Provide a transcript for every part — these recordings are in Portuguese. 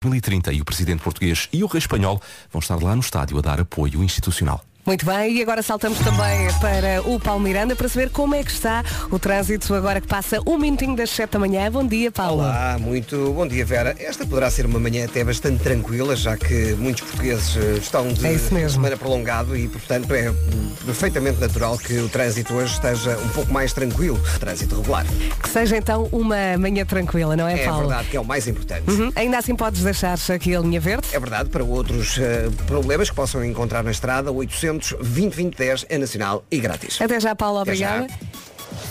2030 e o presidente português e o rei espanhol vão estar lá no estádio a dar apoio institucional. Muito bem, e agora saltamos também para o Paulo Miranda para saber como é que está o trânsito agora que passa um minutinho das 7 da manhã. Bom dia, Paulo. Olá, muito bom dia, Vera. Esta poderá ser uma manhã até bastante tranquila, já que muitos portugueses eh, estão de É semana prolongado e, portanto, é perfeitamente natural que o trânsito hoje esteja um pouco mais tranquilo, trânsito regular. Que seja então uma manhã tranquila, não é, É Paulo? verdade que é o mais importante. Uhum. Ainda assim podes deixar aqui a linha verde? É verdade, para outros eh, problemas que possam encontrar na estrada, 800 20 20 10 é nacional e grátis. Até já, Paulo, obrigada.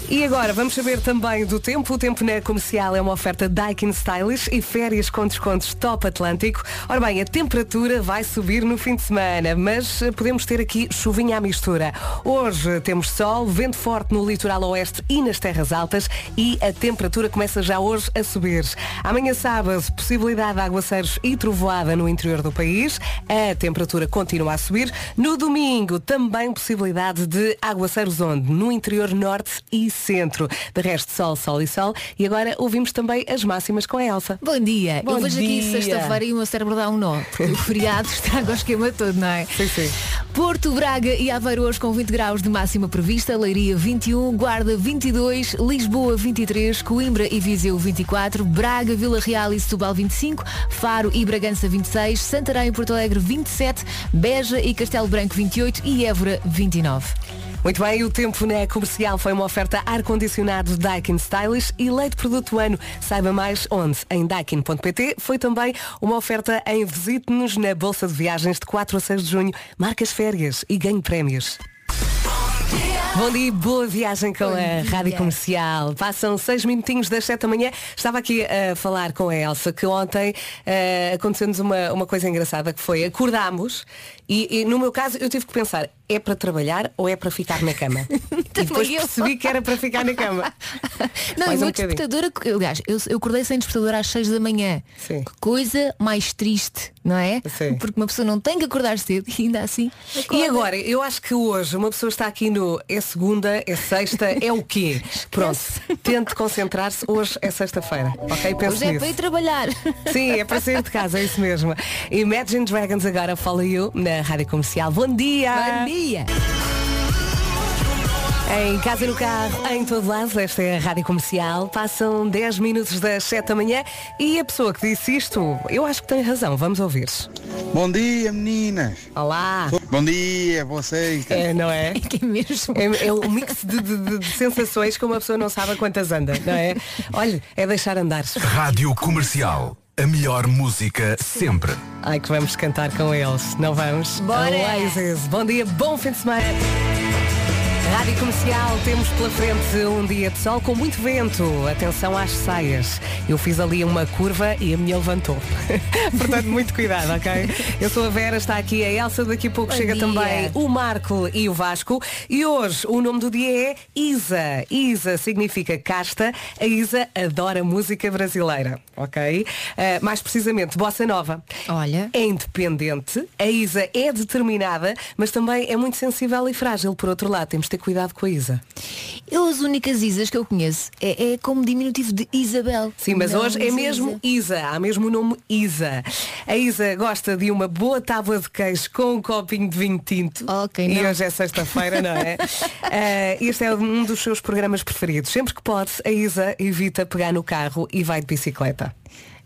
E agora vamos saber também do tempo. O tempo na comercial é uma oferta Daikin Stylish e férias com descontos Top Atlântico. Ora bem, a temperatura vai subir no fim de semana, mas eh, podemos ter aqui chuvinha à mistura. Hoje temos sol, vento forte no litoral oeste e nas terras altas e a temperatura começa já hoje a subir. Amanhã sábado, possibilidade de aguaceiros e trovoada no interior do país. A temperatura continua a subir. No domingo, também possibilidade de aguaceiros onde? No interior norte e centro. De resto, sol, sol e sol. E agora ouvimos também as máximas com a Elsa. Bom dia. Bom Eu vejo aqui dia. sexta-feira e o meu cérebro dá um nó. porque O feriado estraga o esquema todo, não é? Sim, sim. Porto, Braga e Aveiro hoje com 20 graus de máxima prevista, Leiria 21, Guarda 22, Lisboa 23, Coimbra e Viseu 24, Braga, Vila Real e Setúbal 25, Faro e Bragança 26, Santarém e Porto Alegre 27, Beja e Castelo Branco 28 e Évora 29. Muito bem, o tempo na comercial foi uma oferta ar-condicionado Daikin Stylish e leite produto do ano. Saiba mais onde? Em daikin.pt. Foi também uma oferta em visite-nos na Bolsa de Viagens de 4 a 6 de junho. Marcas férias e ganhe prémios. Bom dia, boa viagem com Bom a dia. Rádio Comercial. Passam seis minutinhos das sete da manhã. Estava aqui a falar com a Elsa que ontem eh, aconteceu-nos uma, uma coisa engraçada que foi acordámos e, e no meu caso eu tive que pensar, é para trabalhar ou é para ficar na cama? e depois eu. percebi que era para ficar na cama. Não, Mais e um despertador, aliás, eu, eu acordei sem despertador às 6 da manhã. Sim. Que coisa mais triste, não é? Sim. Porque uma pessoa não tem que acordar cedo e ainda assim. E acorda. agora, eu acho que hoje uma pessoa está aqui no é segunda, é sexta, é o quê? Pronto, tente concentrar-se, hoje é sexta-feira, ok? Pense Hoje é nisso. para ir trabalhar. Sim, é para sair de casa, é isso mesmo. Imagine Dragons agora Follow You na Rádio Comercial. Bom dia! Bom dia! Em casa, no carro, em todo lado, esta é a Rádio Comercial. Passam 10 minutos das 7 da manhã e a pessoa que disse isto, eu acho que tem razão. Vamos ouvir. Bom dia, meninas. Olá! Bom dia, vocês. É, não é? Que é mesmo. É, é um mix de, de- de- de sensações que uma pessoa não sabe a quantas anda, não é? Olha, é deixar andar. Rádio Comercial. A melhor música sempre. Ai, que vamos cantar com eles, não vamos? Bora! Oasis. Bom dia, bom fim de semana. Rádio Comercial, temos pela frente um dia de sol com muito vento. Atenção às saias. Eu fiz ali uma curva e a minha levantou. Portanto, muito cuidado, ok? Eu sou a Vera, está aqui a Elsa, daqui a pouco Bom chega dia. também o Marco e o Vasco. E hoje o nome do dia é Isa. Isa significa casta. A Isa adora música brasileira, ok? Ah, mais precisamente, bossa nova. Olha. É independente, a Isa é determinada, mas também é muito sensível e frágil. Por outro lado, temos de ter cuidado com a Isa. Eu as únicas Isas que eu conheço é, é como diminutivo de Isabel. Sim, mas Não hoje é mesmo Isa. Isa, há mesmo o nome Isa. A Isa gosta de uma boa tábua de queijo com um copinho de vinho tinto. Ok, e não. hoje é sexta-feira, não é? Ah, este é um dos seus programas preferidos. Sempre que pode, a Isa evita pegar no carro e vai de bicicleta.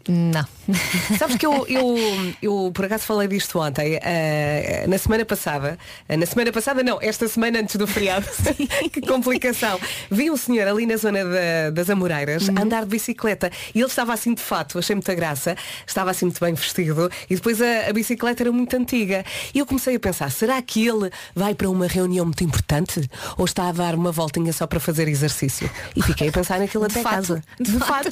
Não. Sabes que eu, eu, eu por acaso falei disto ontem, eh, na semana passada, eh, na semana passada não, esta semana antes do feriado, que complicação. Vi um senhor ali na zona da- das Amoreiras andar de bicicleta e ele estava assim de fato, achei muita graça, estava assim muito bem vestido e depois a, a bicicleta era muito antiga. E eu comecei a pensar, será que ele vai para uma reunião muito importante ou está a dar uma voltinha só para fazer exercício? E fiquei a pensar naquilo De até fato, casa. de fato.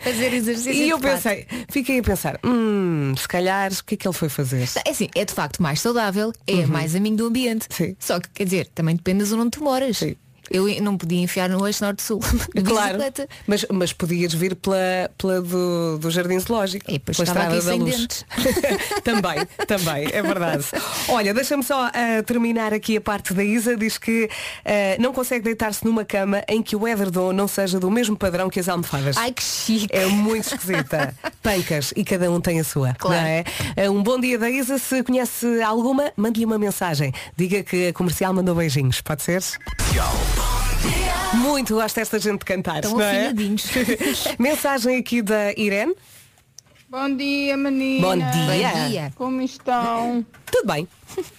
Fazer exercício. E eu de pensei, fiquei a pensar, hum, se calhar o que é que ele foi fazer? É assim, é de facto mais saudável, é mais amigo do ambiente. Sim. Só que, quer dizer, também depende da zona onde tu moras. Sim. Eu não podia enfiar no eixo norte-sul. Claro, bicicleta. mas, mas podias vir pela, pela do, do Jardim Zoológico. E depois pela estava aqui da sem Luz. dentes. também, também, é verdade. Olha, deixa-me só ah, terminar aqui a parte da Isa. Diz que ah, não consegue deitar-se numa cama em que o edredom não seja do mesmo padrão que as almofadas. Ai que chique. É muito esquisita. Pancas e cada um tem a sua. Claro. Não é? Ah, Um bom dia da Isa. Se conhece alguma, mande-lhe uma mensagem. Diga que a comercial mandou beijinhos. Pode ser? Muito gosto desta gente de cantar. Estão não é? Mensagem aqui da Irene. Bom dia, meninas. Bom dia. Bom dia. Como estão? Tudo bem.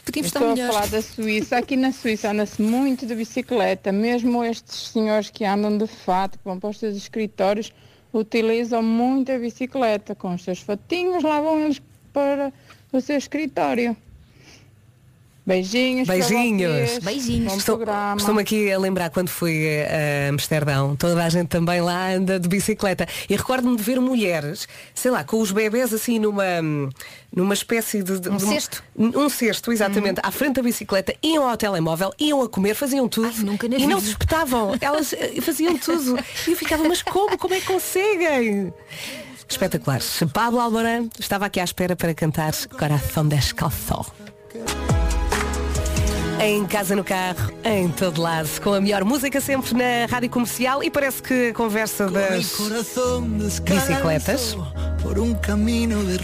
Podíamos estar Estou a falar da Suíça. Aqui na Suíça anda-se muito de bicicleta. Mesmo estes senhores que andam de fato, que vão para os seus escritórios, utilizam muito a bicicleta. Com os seus fatinhos, lá vão eles para o seu escritório. Beijinhos. Beijinhos. Beijinhos. Estou-. Estou-me aqui a lembrar quando fui a Amsterdão, toda a gente também lá anda de bicicleta. E recordo-me de ver mulheres, sei lá, com os bebés assim numa, numa espécie de. de- Um de cesto? Um cesto, exatamente, à frente da bicicleta, iam ao telemóvel, iam a comer, faziam tudo. Ai, nunca e não se espetavam. Elas eh, faziam tudo. E eu ficava, mas como? Como é que conseguem? Espetaculares. Pablo Alborán estava aqui à espera para cantar Coração Descalço. Em casa, no carro, em todo lado, com a melhor música sempre na rádio comercial e parece que a conversa das bicicletas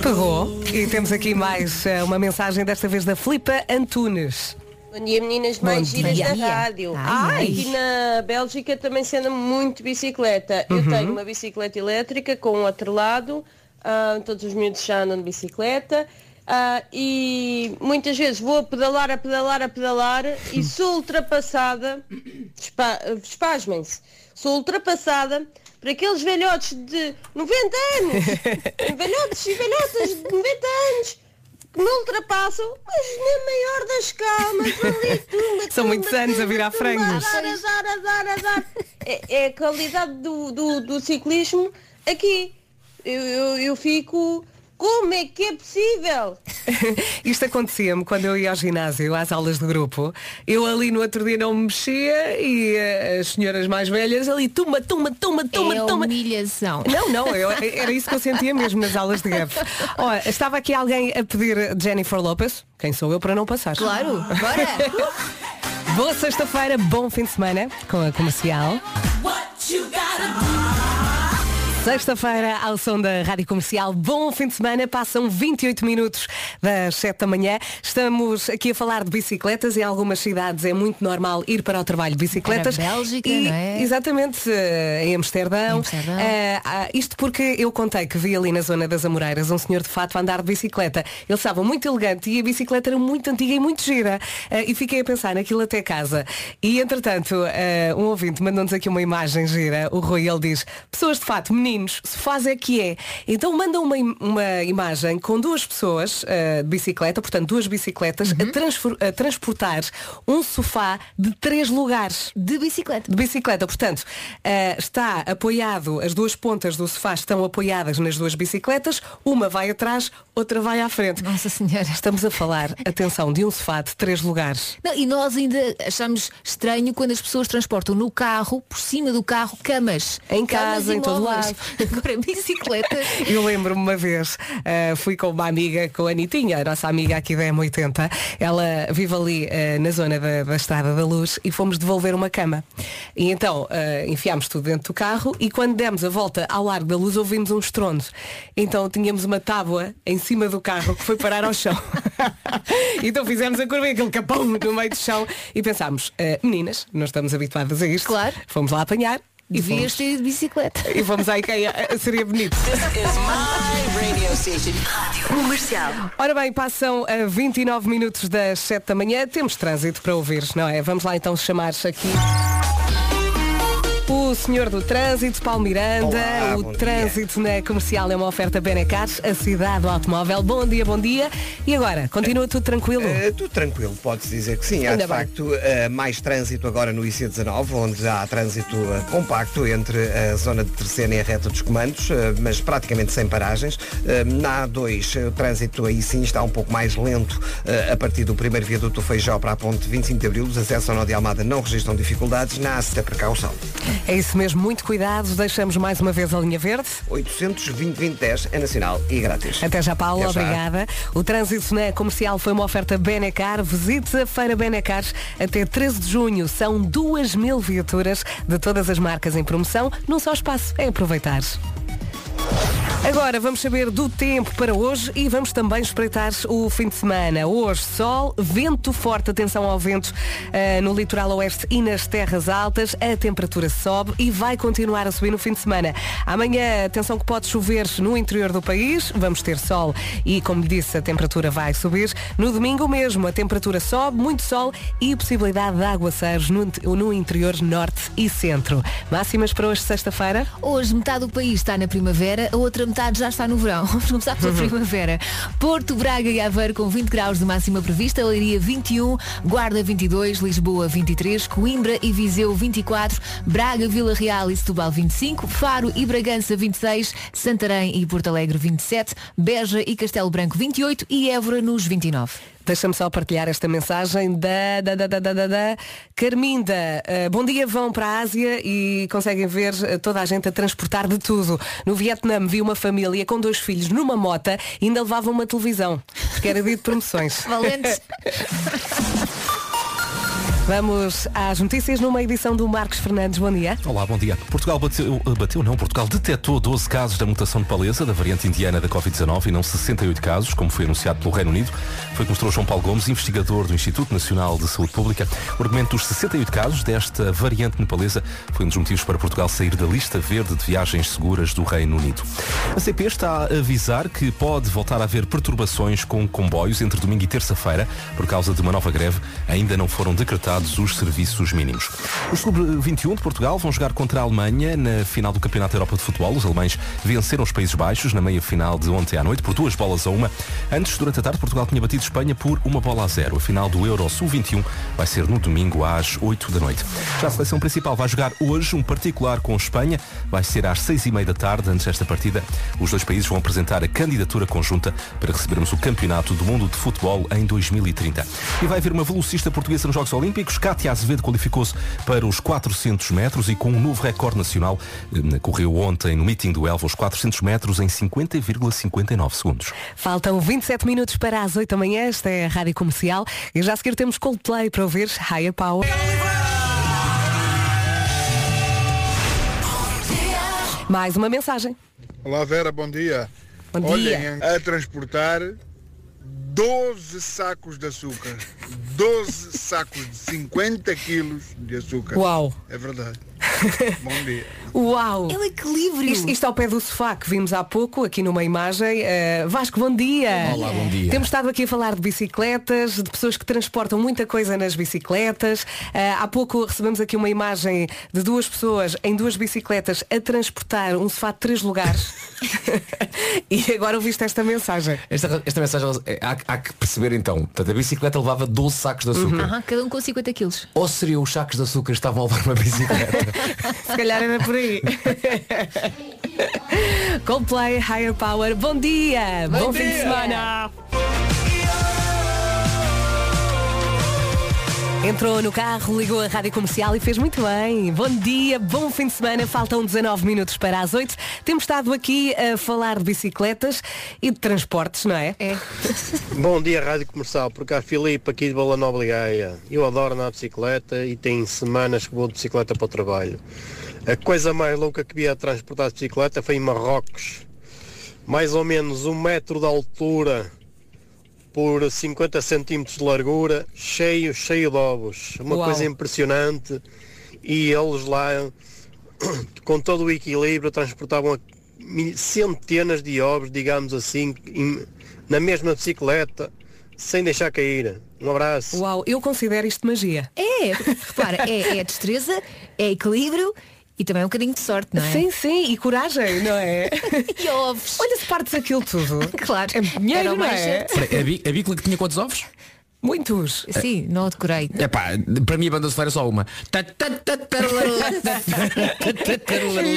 pegou. E temos aqui mais eh, uma mensagem, desta vez da Filipa Antunes. Bom dia meninas Bom mais giras dia. da rádio. Ai, Aqui na Bélgica também se anda muito bicicleta. Uhum. Eu tenho uma bicicleta elétrica com um atrelado, ah, todos os miúdos já andam de bicicleta ah, e muitas vezes vou a pedalar, a pedalar, a pedalar e sou ultrapassada, espa- espasmem-se, sou ultrapassada por aqueles velhotes de 90 anos, velhotes e velhotas de 90 anos que me ultrapassam, mas na maior das calmas, ali, tumba, São muitos anos a virar frangos. É, é a qualidade do, do, do ciclismo aqui. Eu, eu, eu fico. Como é que é possível? Isto acontecia-me quando eu ia ao ginásio, às aulas de grupo. Eu ali no outro dia não me mexia e eh, as senhoras mais velhas ali, tuma, tuma, tuma, tuma, é tuma. humilhação. Não, não, eu- era isso que eu sentia mesmo nas aulas de golfe. Olha, estava aqui alguém a pedir Jennifer Lopez. Quem sou eu para não passar? Claro, bora. Boa sexta-feira, bom fim de semana com a comercial. Sexta-feira, ao som da Rádio Comercial, bom fim de semana, passam 28 minutos das 7 da manhã. Estamos aqui a falar de bicicletas. Em algumas cidades é muito normal ir para o trabalho de bicicletas. Para a Bélgica, E- não é? Exatamente, eh, em Amsterdão. Em Amsterdão. Eh, ah, isto porque eu contei que vi ali na zona das Amoreiras um senhor de fato a andar de bicicleta. Ele estava muito elegante e a bicicleta era muito antiga e muito gira. Eh, e fiquei a pensar naquilo até casa. E entretanto, um ouvinte mandou-nos aqui uma imagem gira. O Rui, ele diz, pessoas de fato, meninos, se faz é que é. Então manda uma, uma imagem com duas pessoas eh, de bicicleta, portanto duas bicicletas, a, transfor- a transportar um sofá de três lugares De bicicleta. de bicicleta. Portanto, eh, está apoiado, as duas pontas do sofá estão apoiadas nas duas bicicletas, uma vai atrás, outra vai à frente. Nossa Senhora. Estamos a falar, atenção, de um sofá de três lugares. Não, e nós ainda achamos estranho quando as pessoas transportam no carro, por cima do carro, camas. Em Camas casa, em todo lado. Agora, bicicletas. Eu lembro-me uma vez, eh, fui com uma amiga, com a Anitinha, a nossa amiga aqui da M80. Ela vive ali eh, na zona da, da Estrada da Luz e fomos devolver uma cama. E então eh, enfiámos tudo dentro do carro e quando demos a volta ao Largo da Luz ouvimos um estrondo. Então tínhamos uma tábua em cima do carro que foi parar ao chão. então fizemos a curva e aquele capão no meio do chão e pensámos, meninas, não estamos habituadas a isto. Claro. Fomos lá apanhar. E Devias ter ido de bicicleta. e fomos à IKEA, Eh, seria bonito. Ora bem, passam a 29 minutos das 7 da manhã. Temos trânsito para ouvir, não é? Vamos lá então chamar aqui O senhor do trânsito, Paulo Miranda, Olá, o trânsito na comercial é uma oferta Benecar, a cidade do automóvel. Bom dia, bom dia. E agora, continua tudo tranquilo? Eh, tudo tranquilo, pode-se dizer que sim. Há Ainda de bem. facto eh, mais trânsito agora no IC19, onde há trânsito eh, compacto entre a zona de Terceira e a reta dos comandos, mas praticamente sem paragens. Na A2, eh, o trânsito aí sim está um pouco mais lento a partir do primeiro viaduto do Feijó para a ponte 25 de Abril. Os acessos ao Nó de Almada não registram dificuldades. Na A7, precaução. É isso mesmo, muito cuidado. Deixamos mais uma vez a linha verde. 820 2010 é nacional e grátis. Até já, Paulo, Até já. obrigada. O trânsito na comercial foi uma oferta Benecar. Visite a Feira Benecar até 13 de junho. São 2 mil viaturas de todas as marcas em promoção, num só espaço. É aproveitar. Agora vamos saber do tempo para hoje e vamos também espreitar o fim de semana. Hoje, sol, vento forte, atenção ao vento ah, no litoral oeste e nas terras altas. A temperatura sobe e vai continuar a subir no fim de semana. Amanhã, atenção que pode chover no interior do país. Vamos ter sol e, como disse, a temperatura vai subir. No domingo mesmo, a temperatura sobe, muito sol e possibilidade de aguaceiros no, no interior norte e centro. Máximas para hoje, sexta-feira? Hoje metade do país está na primavera, a outra metade já está no verão. Vamos começar pela primavera. Porto, Braga e Aveiro com 20 graus de máxima prevista, Leiria 21, Guarda 22, Lisboa 23, Coimbra e Viseu 24, Braga, Vila Real e Setúbal 25, Faro e Bragança 26, Santarém e Porto Alegre 27, Beja e Castelo Branco 28 e Évora nos 29. Deixa-me só partilhar esta mensagem da, da, da, da, da, da, da Carminda. Uh, bom dia, vão para a Ásia e conseguem ver uh, toda a gente a transportar de tudo. No Vietnã vi uma família com dois filhos numa mota e ainda levavam uma televisão, porque era de promoções. Valentes. Vamos às notícias numa edição do Marcos Fernandes. Bom dia. Olá, bom dia. Portugal bateu, bateu não, Portugal detectou 12 casos da mutação de paleza da variante indiana da Covid-19 e não 68 casos, como foi anunciado pelo Reino Unido. Foi que mostrou João Paulo Gomes, investigador do Instituto Nacional de Saúde Pública. O argumento dos 68 casos desta variante nepalesa foi um dos motivos para Portugal sair da lista verde de viagens seguras do Reino Unido. A CP está a avisar que pode voltar a haver perturbações com comboios entre domingo e terça-feira por causa de uma nova greve. Ainda não foram decretados os serviços mínimos. Os Sub-21 de Portugal vão jogar contra a Alemanha na final do Campeonato da Europa de Futebol. Os alemães venceram os Países Baixos na meia-final de ontem à noite por duas bolas a uma. Antes, durante a tarde, Portugal tinha batido Espanha por uma bola a zero. A final do Euro Sub-21 vai ser no domingo às 8 da noite. Já a seleção principal vai jogar hoje um particular com Espanha. Vai ser às seis e meia da tarde. Antes desta partida, os dois países vão apresentar a candidatura conjunta para recebermos o Campeonato do Mundo de Futebol em 2030. E vai haver uma velocista portuguesa nos Jogos Olímpicos. Cátia Azevedo qualificou-se para os 400 metros e com um novo recorde nacional. eh, Correu ontem no meeting do Elva os 400 metros em 50,59 segundos. Faltam 27 minutos para as 8 da manhã. Esta é a Rádio Comercial. E já a seguir temos Coldplay para ouvir Higher Power. Mais uma mensagem. Olá Vera, bom dia. Bom Olhem, dia. a transportar 12 sacos de açúcar. 12 sacos de 50 quilos de açúcar. Uau. É verdade. bom dia. Uau! É o equilíbrio. Isto, isto ao pé do sofá que vimos há pouco, aqui numa imagem. Uh, Vasco, bom dia. Olá, bom dia. Temos estado aqui a falar de bicicletas, de pessoas que transportam muita coisa nas bicicletas. Uh, há pouco recebemos aqui uma imagem de duas pessoas em duas bicicletas a transportar um sofá de três lugares. e agora ouviste esta mensagem. Esta, esta mensagem é, há, há que perceber então. Portanto, a bicicleta levava 12 sacos de açúcar. Aham, cada um com 50 quilos. Ou seriam os sacos de açúcar que estavam a levar uma bicicleta? Se calhar era por aí. Coldplay, Higher Power. Bom dia! Bom, fim de semana! Entrou no carro, ligou a rádio comercial e fez muito bem. Bom dia, bom fim de semana. Faltam 19 minutos para as 8. Temos estado aqui a falar de bicicletas e de transportes, não é? É. Bom dia, Rádio Comercial, por cá Filipe, aqui de Bola Nova Gaia. Eu adoro andar de bicicleta e tem semanas que vou de bicicleta para o trabalho. A coisa mais louca que vi a transportar de bicicleta foi em Marrocos. Mais ou menos um metro de altura por 50 centímetros de largura, cheio, cheio de ovos. Uma Uau. coisa impressionante. E eles lá, com todo o equilíbrio, transportavam centenas de ovos, digamos assim, em- na mesma bicicleta, sem deixar cair. Um abraço. Uau, eu considero isto magia. É, repara, é, é destreza, é equilíbrio E também um bocadinho de sorte, não é? Sim, sim, e coragem, não é? E ovos. Olha se partes aquilo tudo. Claro. É dinheiro, não mais é? A, bí- a bícola que tinha quantos ovos? Muitos. Sim, não o decorei. É pá, para mim a banda sonora é só uma. É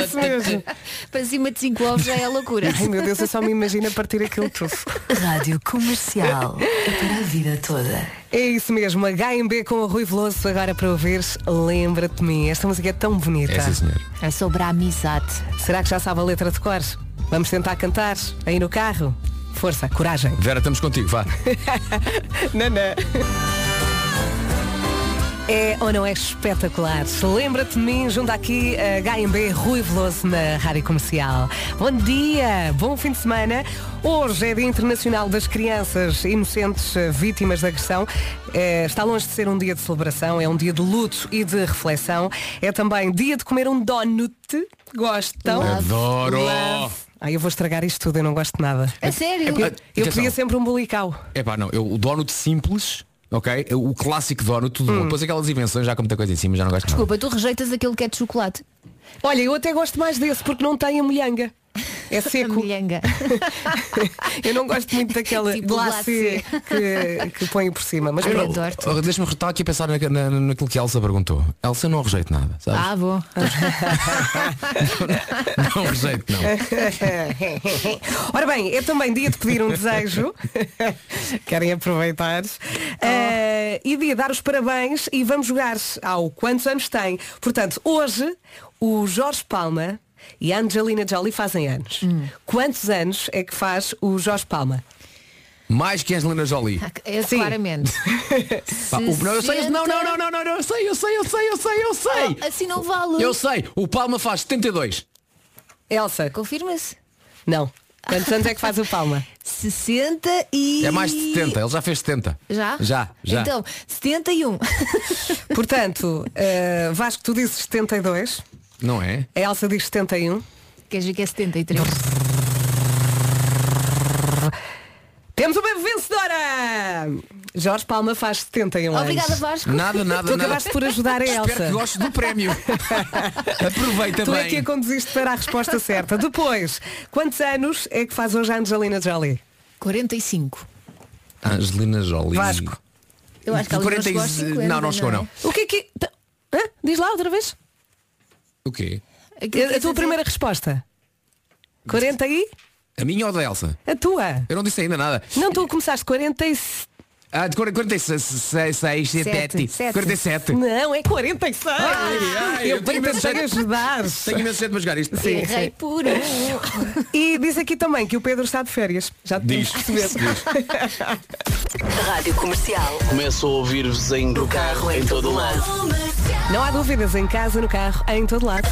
isso mesmo. Para cima de 5 ovos já é loucura. Ai meu Deus, eu só me imagino a partir aquilo tudo. Rádio Comercial. É para a vida toda. É isso mesmo, HMB com o Rui Veloso agora para ouvires Lembra-te de mim. Esta música é tão bonita. É sim, senhor. É sobre a amizade. Será que já sabe a letra de cor? Vamos tentar cantar aí no carro? Força, coragem. Vera, estamos contigo, vá. Nanã. É ou não é espetacular? Lembra-te de mim, junto aqui a HMB Rui Veloso na Rádio Comercial. Bom dia, bom fim de semana. Hoje é Dia Internacional das Crianças Inocentes eh, Vítimas de Agressão. Eh, está longe de ser um dia de celebração, é um dia de luto e de reflexão. É também dia de comer um donut. Gostam? Adoro! Love. Ah, eu vou estragar isto tudo, eu não gosto de nada. A sério? Eu, eu Atenção. pedia sempre um bulical. É pá, não, eu, o donut simples, ok? O clássico donut, tudo Hum. Depois aquelas invenções já com muita coisa em cima, já não gosto de nada. Desculpa, tu rejeitas aquele que é de chocolate. Olha, eu até gosto mais desse porque não tem a molhanga. É seco. eu não gosto muito daquela Tipo glacê que, que põe por cima. Mas. Oh, Deixa-me estar aqui a pensar na, na, naquilo que a Elsa perguntou. Elsa não rejeito nada, sabes? Ah, bom. Não rejeito, não. Ora bem, é também dia de pedir um desejo. Querem aproveitar. Eh, e dia de dar os parabéns e vamos jogar ao quantos anos tem. Portanto, hoje o Jorge Palma e a Angelina Jolie fazem anos. Quantos anos é que faz o Jorge Palma? Mais que a Angelina Jolie. É Sim. claramente. Pá, o- não, eu sei, eu- não, não, 60. não, não, não, eu sei, eu sei, eu sei, eu sei, eu sei. Oh, assim não vale. Eu sei, o Palma faz 72. Elsa, Confirma-se. não. Quantos anos é que faz o Palma? 60 e... É mais de 70, ele já fez 70. Já? Já, já. Então, 71. Portanto, eh, Vasco, tu dizes 72. Não é? A Elsa diz 71. Queres ver que é 73? Temos uma vencedora! Jorge Palma faz 71 Obrigada, anos. Vasco. Nada, nada, Tu nada. acabaste por ajudar a Espero Elsa. que gostes do prémio. Aproveita Tu é bem. que a conduziste para a resposta certa. Depois, quantos anos é que faz hoje a Angelina Jolie? 45. Angelina Jolie. Vasco. Eu acho que ela não chegou aos 50, Não, não chegou, não. O que é que... Hã? Diz lá outra vez. O quê? A, a quer tua dizer- primeira resposta. 40 e? A minha ou a da Elsa? A tua. Eu não disse ainda nada. Não, tu começaste 40 e... Ah, de 46, 6, 7, Sete. 47. Não, é 46. Ai, ai, eu eu tenho imenso jeito. ajudar. Tenho imenso jeito para jogar isto. Errei por um. E diz aqui também que o Pedro está de férias. Já te Diz, percebido. Rádio Comercial. Começo a ouvir-vos em, No carro, em todo lado. Não há dúvidas, em casa, no carro, em todo lado.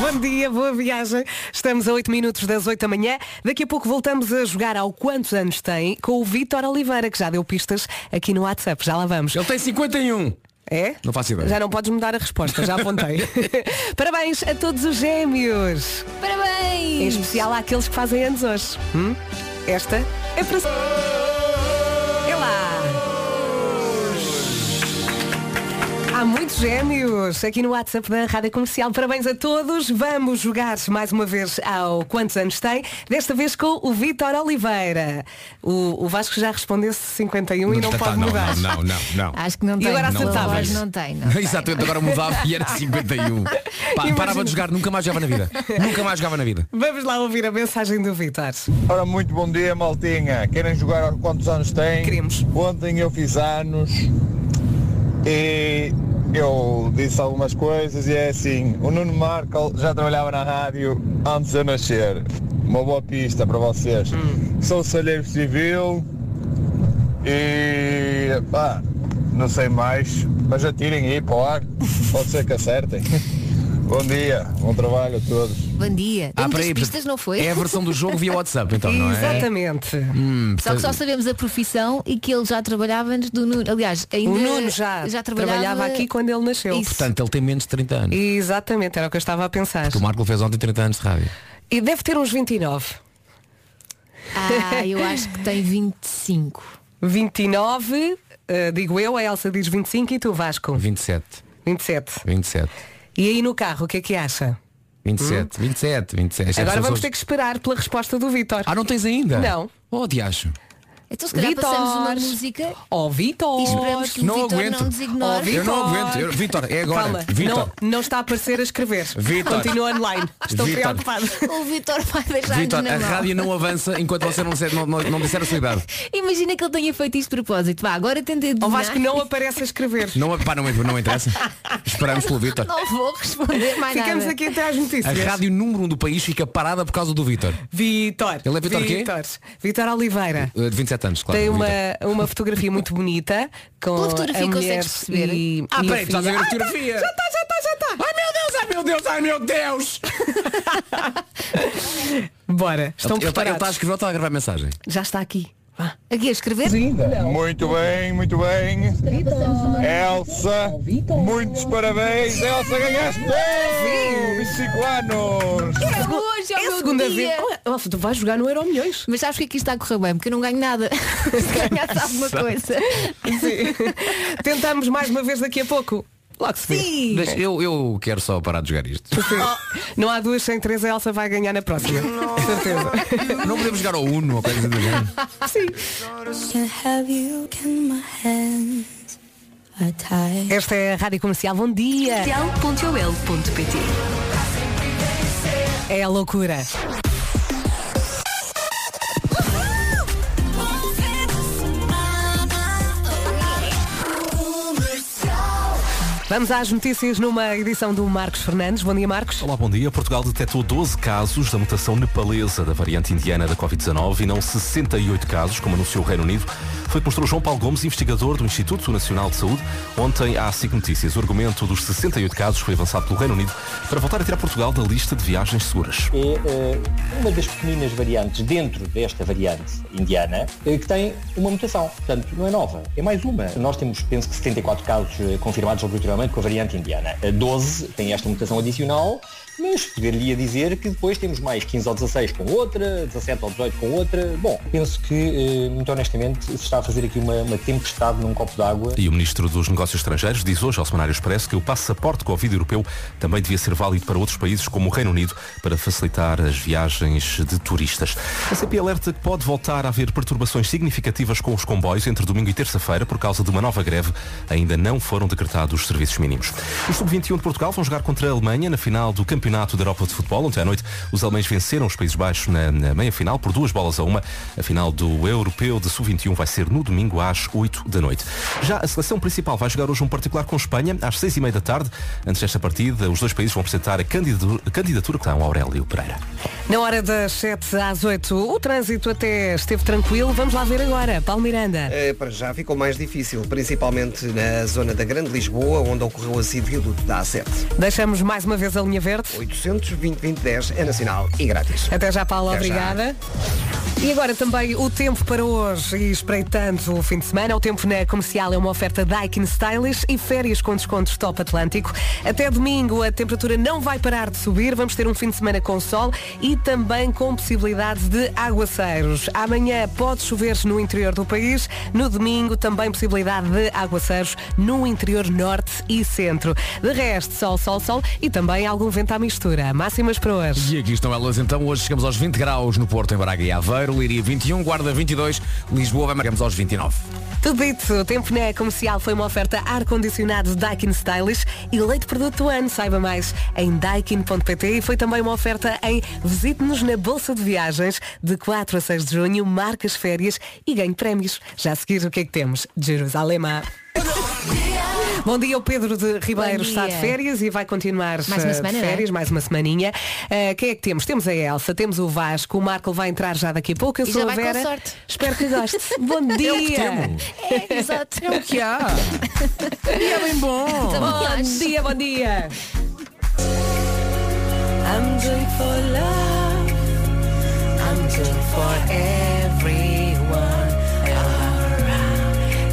Bom dia, boa viagem. Estamos a 8 minutos das 8 da manhã. Daqui a pouco voltamos a jogar ao quantos anos tem com o Vítor Oliveira, que já deu pistas aqui no WhatsApp. Já lá vamos. Ele tem 51. É? Não faço ideia. Já não podes mudar a resposta, já apontei. Parabéns a todos os gêmeos. Em Parabéns! especial àqueles que fazem anos hoje. Hum? Esta é para. Há muitos gêmeos aqui no WhatsApp da Rádio Comercial. Parabéns a todos. Vamos jogar mais uma vez ao quantos anos tem. Desta vez com o Vítor Oliveira. O, o Vasco já respondeu 51 e não Tá, pode não, mudar. não, não, não. Acho que não E tem. agora Pela acertavas? voz Não tem, não. Exatamente, agora mudava e era 51. Pá, Imagina. parava de jogar, nunca mais jogava na vida. Nunca mais jogava na vida. Vamos lá ouvir a mensagem do Vítor. Ora, muito bom dia, maltinha. Querem jogar aos quantos anos têm? Queremos. Ontem eu fiz anos e eu disse algumas coisas e é assim, o Nuno Marco já trabalhava na rádio antes de eu nascer. Uma boa pista para vocês. Sou salheiro civil e pá, não sei mais, mas atirem aí para o ar. Pode ser que acertem. bom dia, bom trabalho a todos. Bom dia. Tem Ah, muitas peraí, pistas, não foi? É a versão do jogo via WhatsApp, então, não é? Exatamente. Hum, Só que só sabemos a profissão e que ele já trabalhava antes do Nuno. Aliás, ainda O Nuno já, já trabalhava, trabalhava aqui quando ele nasceu. Isso. portanto, ele tem menos de 30 anos. Exatamente, era o que eu estava a pensar. O Marco fez ontem 30 anos de rádio. E deve ter uns 29. Ah, eu acho que tem 25. 29, eh, digo eu, a Elsa diz 25 e tu Vasco. 27. 27. 27. E aí no carro, o que é que acha? 27, 27, 27. Hum? Agora vamos ter que esperar pela resposta do Vitor. Ah, não tens ainda? Não. Oh, diacho. Então se calhar Vitor. passamos uma música Ó Vitor. e esperamos que o Não Vitor aguento. não nos ignore. Ó, Eu não Vitor. aguento. Eu- Vitor, é agora. Calma, Vitor. não, não está a aparecer a escrever. Vitor. Continua online. Estou Vitor. preocupado. O Vitor vai deixar-nos Vitor, na a mão. rádio não avança enquanto você não, disser- não, não, não disser a sua idade. Imagina que ele tenha feito isto de propósito. Vá, agora tenta Ou adivinhar. Vasco não aparece a escrever. Não, pá, não, não interessa. Esperamos pelo Vitor. Não vou responder mais Ficamos nada. aqui até às A notícias. rádio número um do país fica parada por causa do Vitor. Vitor. Ele é Vitor quê? Vitor. Vitor Oliveira. Uh, De 27 anos, claro. Tem uma, uma fotografia muito bonita com Pela fotografia a mulher consegues perceber? e, Ah, e peraí, estás a ver a fotografia? Ah, já está, já está, já está. Ai meu Deus, ai meu Deus, ai meu Deus! Bora, estão ele, está, ele preparados. está a escrever ou está a gravar mensagem? Já está aqui. Vá. Aqui a escrever? Muito bem, muito bem. Elsa, muitos parabéns. Elsa, ganhaste 25 anos. É hoje, é, o É a meu segunda dia. vez. Oh, tu vais jogar no Euro Milhões. Mas sabes que aqui está a correr bem, porque eu não ganho nada. Se ganhasse alguma coisa. Sim. Tentamos mais uma vez daqui a pouco. Logo se vê. Sim. Deixa- eu, eu quero só parar de jogar isto. Não há duas sem três, a Elsa vai ganhar na próxima. Certeza. Não podemos jogar ao Uno ou coisa do género. Esta é a Rádio Comercial. Bom dia. Comercial.ol.pt É a loucura. Vamos às notícias numa edição do Marcos Fernandes. Bom dia, Marcos. Olá, bom dia. Portugal detectou 12 casos da mutação nepalesa da variante indiana da Covid-19 e não 68 casos, como anunciou o Reino Unido. Foi o que mostrou João Paulo Gomes, investigador do Instituto Nacional de Saúde, ontem à SIC Notícias. O argumento dos 68 casos foi avançado pelo Reino Unido para voltar a tirar Portugal da lista de viagens seguras. é eh, uma das pequeninas variantes dentro desta variante indiana eh, que tem uma mutação. Portanto, não é nova, é mais uma. Nós temos, penso que 74 casos eh, confirmados laboratorialmente com a variante indiana. A 12 tem esta mutação adicional, mas poderia dizer que depois temos mais 15 ou 16 com outra, 17 ou 18 com outra. Bom, penso que, eh, muito honestamente, se está a fazer aqui uma, uma tempestade num copo d'água. E o Ministro dos Negócios Estrangeiros diz hoje ao Semanário Expresso que o passaporte Covid europeu também devia ser válido para outros países como o Reino Unido para facilitar as viagens de turistas. A CP alerta que pode voltar a haver perturbações significativas com os comboios entre domingo e terça-feira por causa de uma nova greve. Ainda não foram decretados os serviços mínimos. Os Sub-21 de Portugal vão jogar contra a Alemanha na final do Campeonato da Europa de Futebol. Ontem à noite os alemães venceram os Países Baixos na, na meia-final por duas bolas a uma. A final do Europeu de Sub-21 vai ser no domingo às 8 da noite. Já a seleção principal vai jogar hoje um particular com Espanha às 6 e meia da tarde. Antes desta partida, os dois países vão apresentar a candidatura, a candidatura com Aurélio Pereira. Na hora das 7 às 8, o trânsito até esteve tranquilo. Vamos lá ver agora. Paulo Miranda. Eh, para já ficou mais difícil, principalmente na zona da Grande Lisboa, onde ocorreu o acidente da A7. Deixamos mais uma vez a linha verde. 820-2010 é nacional e grátis. Até já, Paulo. Até já. obrigada. E agora também o tempo para hoje e espreitando o fim de semana. O tempo na comercial é uma oferta Daikin Stylish e férias com descontos top Atlântico. Até domingo a temperatura não vai parar de subir. Vamos ter um fim de semana com sol e também com possibilidade de aguaceiros. Amanhã pode chover no interior do país. No domingo também possibilidade de aguaceiros no interior norte e centro. De resto, sol, sol, sol e também algum vento à mistura. Máximas para hoje. E aqui estão elas então. Hoje chegamos aos 20 graus no Porto, em Braga e Aveiro. Leiria 21, Guarda 22, Lisboa vai marcamos aos 29. Tudo dito, o tempo na comercial foi uma oferta ar-condicionado Daikin Stylish e leite produto do ano. Saiba mais em daikin.pt e foi também uma oferta em visite-nos na Bolsa de Viagens de 4 a 6 de junho, marcas férias e ganhe prémios. Já a seguir o que é que temos? Jerusalém. Bom dia, o Pedro de Ribeiro está de férias e vai continuar Mais uma eh, semana, de não é? férias, mais uma semaninha. Eh, quem é que temos? Temos a Elsa, temos o Vasco, o Marco vai entrar já daqui a pouco, eu E sou a Vera. sorte. Espero que goste. Bom dia! É o que temos. É, exato. É o que há. E é bem bom. Também Bom acho. dia, bom dia. I'm doing for love. I'm doing for.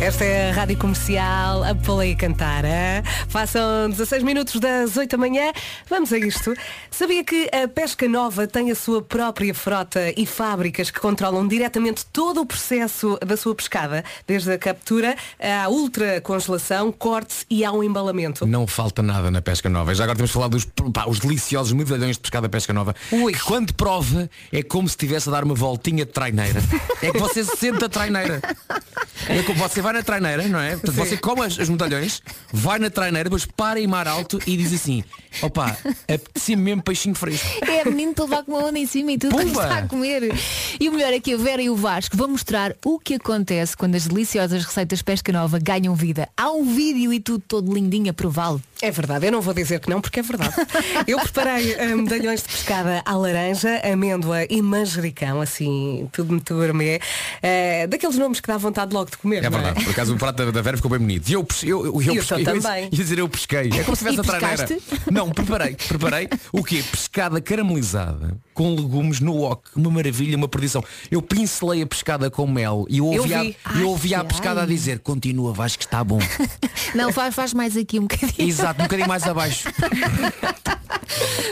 Esta é a Rádio Comercial, a Polei cantar. hein? Passam 16 minutos das 8 da manhã. Vamos a isto. Sabia que a Pesca Nova tem a sua própria frota e fábricas que controlam diretamente todo o processo da sua pescada, desde a captura à ultra congelação, corte e ao embalamento. Não falta nada na pesca nova. Já agora temos falar dos pá, os deliciosos medalhões de pescada pesca nova. Que quando prova é como se estivesse a dar uma voltinha de traineira. É que você se sente a traineira. É você vai na traineira, não é? Portanto, você come as, as medalhões, vai na traineira, depois para em mar alto e diz assim, opa, apetecia mesmo peixinho fresco. É menino para levar com uma onda em cima e tudo Pumba! está a comer. E o melhor é que a Vera e o Vasco vão mostrar o que acontece quando as deliciosas receitas pesca nova ganham vida. Há um vídeo e tudo todo lindinho a prová-lo. É verdade, eu não vou dizer que não, porque é verdade. Eu preparei eh, medalhões de pescada à laranja, amêndoa e manjericão, assim, tudo muito gourmet. Eh, daqueles nomes que dá vontade logo de comer. É não verdade, por acaso o prato da- da Vera ficou bem bonito. E eu, eu, eu, eu, E pesquei, eu ia- também. ia dizer eu pesquei. É como se estivesse E a pescaste? Não, preparei, preparei o quê? Pescada caramelizada com legumes no wok. Uma maravilha, uma perdição. Eu pincelei a pescada com mel e eu Eu ouvi, a, vi. eu ouvi a Ai, pescada ai. a dizer continua, vais que está bom. Não, faz, faz mais aqui um bocadinho. Exato, um bocadinho mais abaixo.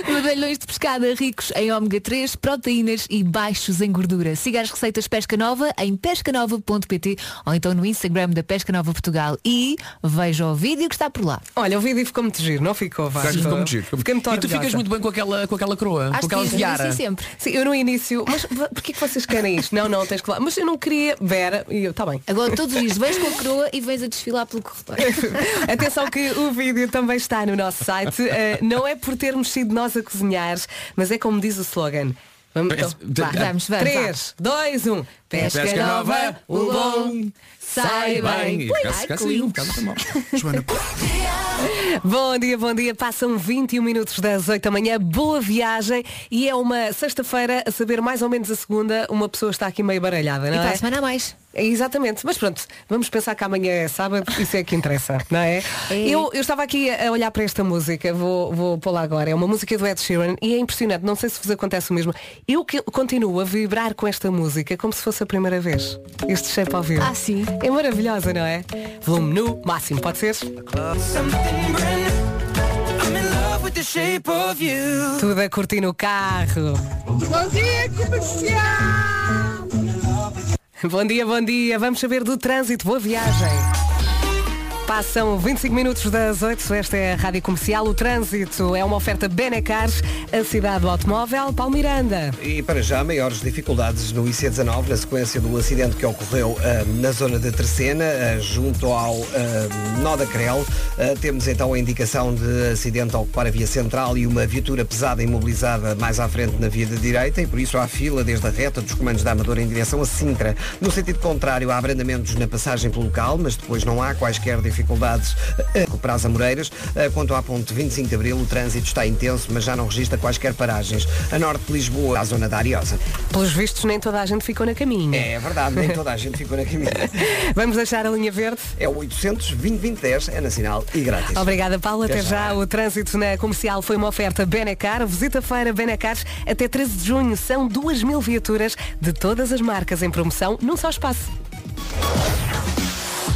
Medalhões de pescada ricos em ômega 3, proteínas e baixos em gordura. Siga as receitas Pesca Nova em pescanova.pt ou então no Instagram da Pesca Nova Portugal e veja o vídeo que está por lá. Olha, o vídeo ficou muito giro, não ficou, Vasco? Ficou muito giro. Fiquei muito E tu ficas muito bem com aquela, com aquela coroa, Acho com aquela tiara. sempre. Sim, eu no início, mas porquê que vocês querem isto? Não, não, tens que lá. Mas eu não queria. Vera, e eu, está bem. Agora todos os dias vens com a coroa e vens a desfilar pelo corredor. Atenção que o vídeo também está no nosso site. Eh, não é por termos sido nós a cozinhar, mas é como diz o slogan. Vamos, então. Vamos, vamos, 3, 2, 1. Pesca, Pesca nova, o bom sai bem. E fica- fica assim, um bocado mal. Joana, Bom dia, bom dia. Passam 21 minutos das 8 da manhã. Boa viagem. E é uma sexta-feira, a saber mais ou menos a segunda, uma pessoa está aqui meio baralhada, não E para é? a semana a mais. É, Exatamente, mas pronto, vamos pensar que amanhã é sábado, isso é que interessa, não é? É. Eu, eu estava aqui a olhar para esta música, vou, vou pô-la agora, é uma música do Ed Sheeran e é impressionante, não sei se vos acontece o mesmo. Eu que continuo a vibrar com esta música como se fosse a primeira vez. Este shape ao vivo. Ah, sim. É maravilhosa, não é? Volume no máximo, pode ser? Tudo a curtir no carro. Bom dia, comercial! Bom dia, bom dia. Vamos saber do trânsito. Boa viagem. Passam 25 minutos das 8, esta é a Rádio Comercial. O trânsito é uma oferta Benecars, a cidade do automóvel, Palmiranda. E para já, maiores dificuldades no IC19, na sequência do acidente que ocorreu ah, na zona de Tercena, ah, junto ao ah, nó da Crel. Ah, temos então a indicação de acidente a ocupar a via central e uma viatura pesada imobilizada mais à frente na via de direita e por isso há fila desde a reta dos comandos da Amadora em direção a Sintra. No sentido contrário, há abrandamentos na passagem pelo local, mas depois não há quaisquer dificuldades ah, para as Amoreiras. Ah, Quanto à ponte 25 de Abril, o trânsito está intenso, mas já não registra quaisquer paragens. A norte de Lisboa, à zona da Ariosa. Pelos vistos, nem toda a gente ficou na caminha. É verdade, nem toda a gente ficou na caminha. Vamos deixar a linha verde? É o 800 2010 é nacional e grátis. Obrigada, Paulo. Até Até já. já. O trânsito na comercial foi uma oferta Benecar. Visita a feira Benecar até 13 de junho. São 2 mil viaturas de todas as marcas em promoção num só espaço.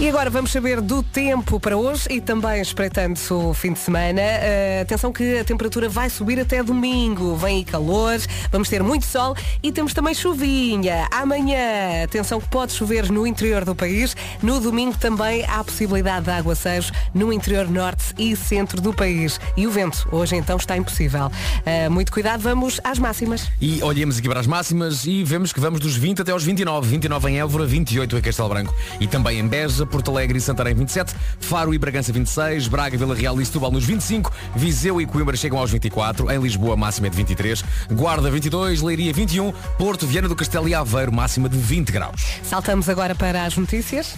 E agora vamos saber do tempo para hoje e também espreitando o fim de semana. Eh, atenção que a temperatura vai subir até domingo. Vem aí calor, vamos ter muito sol e temos também chuvinha. Amanhã, atenção que pode chover no interior do país. No domingo também há possibilidade de aguaceiros no interior norte e centro do país. E o vento, hoje então está impossível. Eh, muito cuidado, vamos às máximas. E olhemos aqui para as máximas e vemos que vamos dos 20 até aos 29. 29 em Évora, 28 em Castelo Branco. E também em Beja, Porto Alegre e Santarém 27, Faro e Bragança 26, Braga, Vila Real e Setúbal nos 25, Viseu e Coimbra chegam aos 24, em Lisboa máxima é de 23, Guarda 22, Leiria 21, Porto, Viana do Castelo e Aveiro máxima de 20 graus. Saltamos agora para as notícias.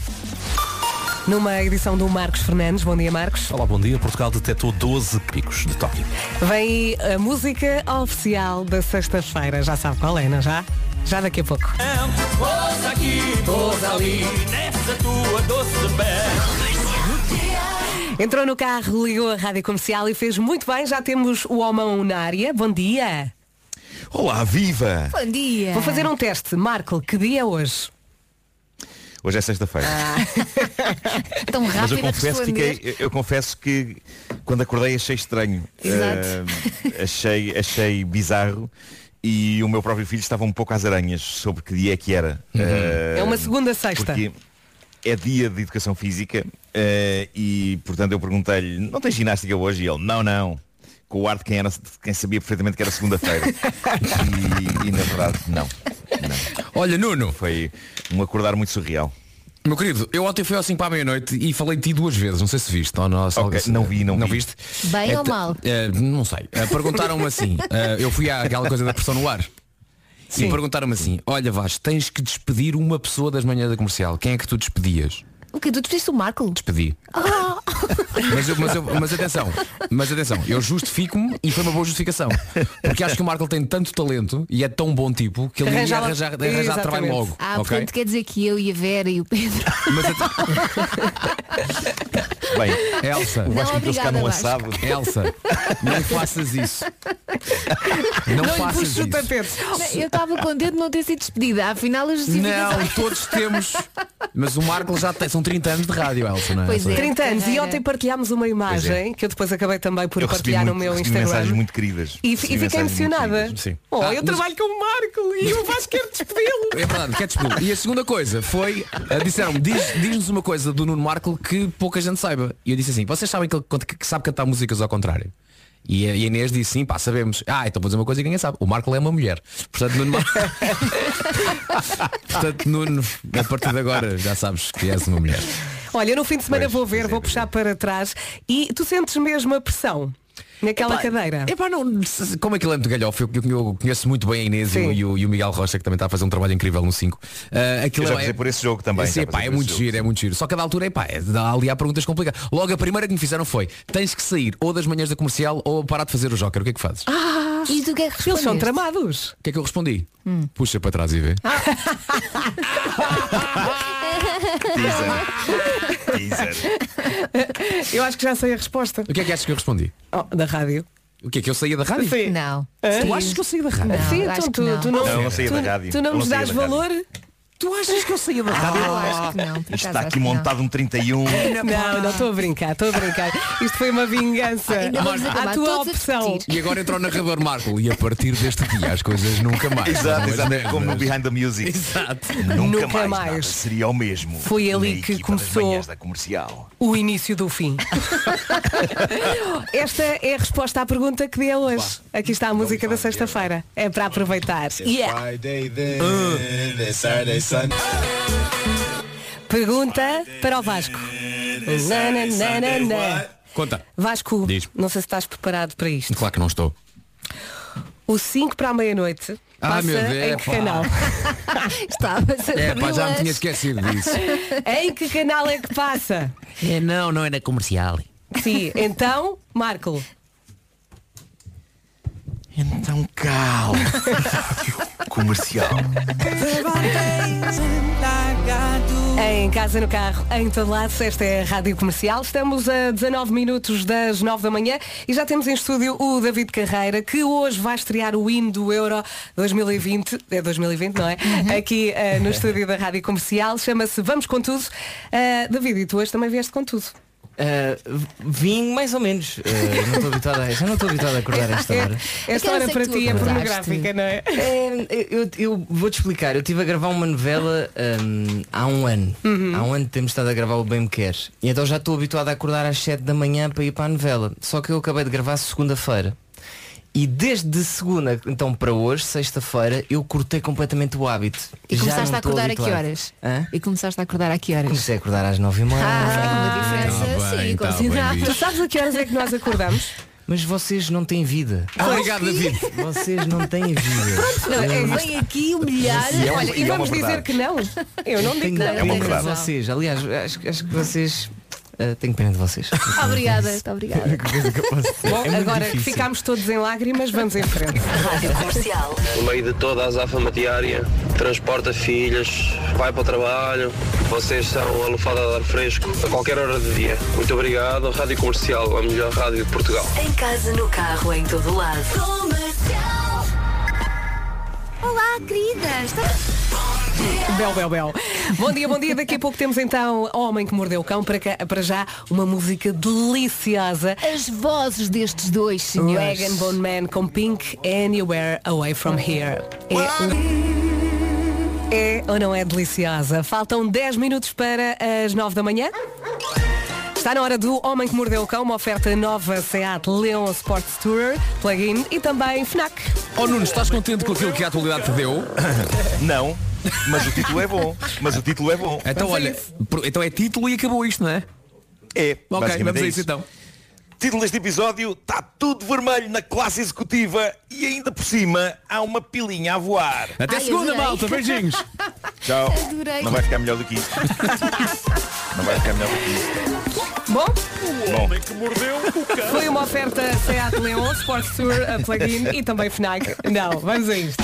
Numa edição do Marcos Fernandes. Bom dia, Marcos. Olá, bom dia. Portugal detectou 12 picos de Tóquio. Vem aí a música oficial da sexta-feira. Já sabe qual é, não já? Já daqui a pouco. Pousa aqui, pousa ali, nessa tua doce Entrou no carro, ligou a rádio comercial e fez muito bem. Já temos o homão na área. Bom dia. Olá, viva! Bom dia. Vou fazer um teste. Marco, que dia é hoje? Hoje é sexta-feira. Tão Mas rápido eu a confesso, responder. fiquei, eu, eu confesso que quando acordei achei estranho. Exato. Ah, achei, achei bizarro. E o meu próprio filho estava um pouco às aranhas sobre que dia é que era. Ah, É uma segunda sexta. Porque é dia de educação física ah, e portanto eu perguntei-lhe, não tem ginástica hoje? E ele, não, não. Com o ar de quem, era, de quem sabia perfeitamente que era segunda-feira. e, e na verdade, não. não. Olha, Nuno. Foi um acordar muito surreal. Meu querido, eu ontem fui ao 5 para a meia-noite e falei de ti duas vezes, não sei se viste. Ou não, se Ok, algo assim. não vi, não vi. viste? Bem É ou t- mal? eh, não sei. Eh, Perguntaram-me assim, eh, eu fui àquela coisa da pressão no ar. Sim. E perguntaram-me assim, olha Vasco, tens que despedir uma pessoa das manhãs da comercial. Quem é que tu despedias? O que? Tu despediste o Marco? Despedi. Ah, Mas, eu- mas eu- mas atenção, mas atenção, eu justifico-me e foi uma boa justificação. Porque acho que o Marco tem tanto talento e é tão bom tipo que ele ia arranjar, arranjar trabalho logo. ah ok? portanto quer dizer que eu e a Vera e o Pedro. Até- Bem, Elsa, Não, Vasco obrigada, num assado. Elsa, não faças isso. Não, Não faças isso. Eu estava contente de não ter sido despedida. Afinal a justificação. Não, todos temos. Mas o Marco já tem, são 30 anos de rádio, Elsa, não é? Pois é. 30 anos. E ontem partilhámos uma imagem que eu depois acabei também por Eu partilhar muito, no meu Instagram. mensagens muito queridas. E, e fiquei emocionada. Sim. Oh, Ah, eu mas- trabalho com o Marco e o Vasco quer despedi-lo. É verdade, quer despedi E a segunda coisa foi, ah, disseram diz- diz-nos uma coisa do Nuno Marco que pouca gente saiba. E eu disse assim, vocês sabem que ele que sabe cantar músicas ao contrário? E a e Inês disse sim, pá, sabemos. Ah, então vou dizer uma coisa que ninguém sabe. O Marco é uma mulher. Portanto, Nuno Marco. Portanto, Nuno, a partir de agora já sabes que és uma mulher. Olha, no fim de semana Pois, vou ver, é, vou puxar para trás e tu sentes mesmo a pressão naquela Epá, cadeira. Epá, não, como aquilo é muito galhofa, eu, eu- eu conheço muito bem a Inês e o, e o- Miguel Rocha, que também está a fazer um trabalho incrível no 5. Uh, aquilo Eu já é- por esse jogo também, Sim, já pá, passei é muito giro, jogo, é muito giro. Só que a da altura, epá, é, dá ali há perguntas complicadas. Logo, a primeira que me fizeram foi, tens que sair ou das manhãs da comercial ou parar de fazer o Joker. O que é que fazes? Ah, E tu o que é que eles são respondeste? tramados. O que é que eu respondi? Hum. Puxa para trás e vê. Teaser. Teaser. Eu acho que já sei a resposta. O que é que achas que eu respondi? Oh, da rádio. O que é que eu saía da rádio? Sim. Não. Tu achas que eu saía da rádio? Não, Sim, acho então que tu, não. tu não, Não, eu não saía tu, da rádio. tu não Eu nos saía dás da rádio. valor? Tu achas que eu saía da rádio? Eu acho que não. por Isto acaso está acho aqui não. montado um 31. Não, não estou a brincar, estou a brincar. Isto foi uma vingança. Vamos à acabar tua todos a opção. E agora entrou o narrador Marco. E a partir deste dia as coisas nunca mais. Exato, exato. negas. Como no Behind the Music. Exato. Nunca, Nunca mais, mais. nada seria o mesmo. Foi ali na que equipa das começou- manhãs da comercial. O início do fim. Esta é a resposta à pergunta que dei hoje. Aqui está a música da sexta-feira. É para aproveitar. Yeah. Pergunta para o Vasco. Na, na, na, na, na. Conta. Vasco, Diz. não sei se estás preparado para isto. Claro que não estou. O 5 para a meia-noite Ah, passa meu Deus, em que pá. canal? Estavas a É, pá, já me tinha esquecido disso. em que canal é que passa? É, não, não é na comercial. Sim, então, Marco. Então calma. comercial. Em casa, no carro, em todo lado, esta é a Rádio Comercial. Estamos a 19 minutos das 9 da manhã e já temos em estúdio o David Carreira, que hoje vai estrear o hino do Euro 2020. É 2020, não é? Aqui eh, no estúdio da Rádio Comercial. Chama-se Vamos com Tudo. Eh, David, e tu hoje também vieste com tudo. Uh, vim mais ou menos. Uh, não estou habituado a, já não estou habituado a acordar a esta hora. Esta Eu hora para ti é pornográfica, não é? É, eu, eu vou-te explicar, eu estive a gravar uma novela um, há um ano. Há um ano temos estado a gravar o Bem Me Quer. E então já estou habituado a acordar às 7 da manhã para ir para a novela. Só que eu acabei de gravar segunda-feira. E desde segunda, então para hoje, sexta-feira, eu cortei completamente o hábito. E Já começaste a acordar a que habituado. horas? Hã? E começaste a acordar a que horas? Comecei a acordar às 9 e meia. Ah, uma diferença, Tá bem, sim, tá considerável. Tu sabes a que horas é que nós acordamos? Mas vocês não têm vida. Obrigado, David. Vocês não têm vida. Não, é. Vem aqui humilhar. E é uma- Olha, e é vamos dizer que não? Eu não digo Tenho que não. É uma verdade. vocês. Aliás, acho, acho que vocês. Ah, tenho pena de vocês. Obrigada, muito obrigada. Bom, É agora que difícil. ficámos todos em lágrimas, vamos em frente. Rádio Comercial. No meio de toda a azáfama diária, transporta filhas, vai para o trabalho, vocês são a lufada de ar fresco a qualquer hora do dia. Muito obrigado, Rádio Comercial, a melhor rádio de Portugal. Em casa, no carro, em todo lado. Olá, querida. Está... Bel, bel, bel. Bom dia, bom dia. Daqui a pouco temos então Homem que Mordeu o Cão. Para, cá- para já, uma música deliciosa. As vozes destes dois senhores. Rag and Bone Man com Pink Anywhere Away From Here. É, é ou não é deliciosa? Faltam 10 minutos para as 9 da manhã. Está na hora do Homem que Mordeu o Cão, uma oferta nova Seat Leon Sports Tourer, plug-in e também FNAC. Oh Nuno, estás contente com aquilo que a atualidade te deu? Não, mas o título é bom. Mas o título é bom. Então olha, então é título e acabou isto, não é? É, Ok, vamos é a isso então. Título deste episódio, está tudo vermelho na classe executiva e ainda por cima há uma pilinha a voar. Até Ai, segunda, adorei. malta. Beijinhos. Tchau. Adorei. Não vai ficar melhor do que isto. Não vai ficar melhor do que isto. Bom, Bom, foi uma oferta Seat Leon Sports Tour, a plug-in e também FNAC. Não, vamos a isto.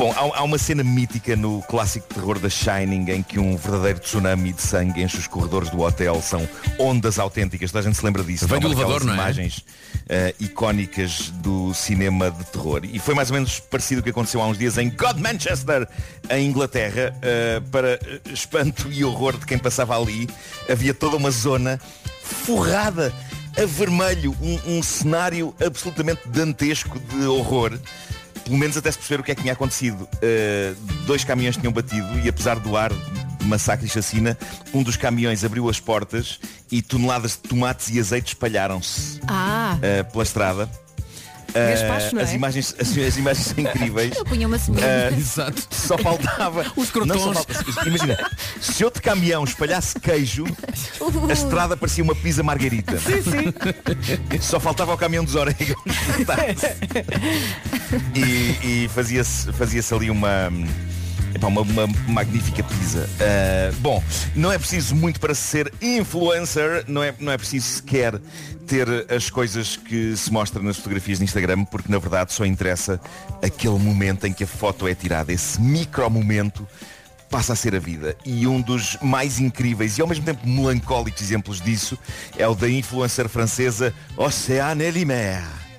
Bom, há, há uma cena mítica no clássico terror da Shining em que um verdadeiro tsunami de sangue enche os corredores do hotel. São ondas autênticas. Toda a gente se lembra disso. Vem do elevador, não é? imagens eh, icónicas do cinema de terror. E foi mais ou menos parecido o que aconteceu há uns dias em God Manchester, em Inglaterra. Eh, para eh, espanto e horror de quem passava ali, havia toda uma zona forrada a vermelho. Um, um cenário absolutamente dantesco de horror pelo menos até se perceber o que é que tinha acontecido. Uh, dois caminhões tinham batido e apesar do ar de massacre e chacina, um dos caminhões abriu as portas e toneladas de tomates e azeite espalharam-se Ah, uh, pela estrada. Gaspacho, não é? as, imagens, as, as imagens são incríveis. eu punha uma semente. Uh, Exato. só faltava. Os não só crotons. falta- imagina, se outro caminhão espalhasse queijo, a estrada parecia uma pizza margarita. Sim, sim. Só faltava o caminhão dos orégãos. e e fazia-se fazia ali uma, epá, uma, uma magnífica pizza. Ah, bom, não é preciso muito para ser influencer, não é, não é preciso sequer ter as coisas que se mostram nas fotografias de Instagram, porque na verdade só interessa aquele momento em que a foto é tirada, esse micro momento passa a ser a vida. E um dos mais incríveis e ao mesmo tempo melancólicos exemplos disso é o da influencer francesa Océane Elimer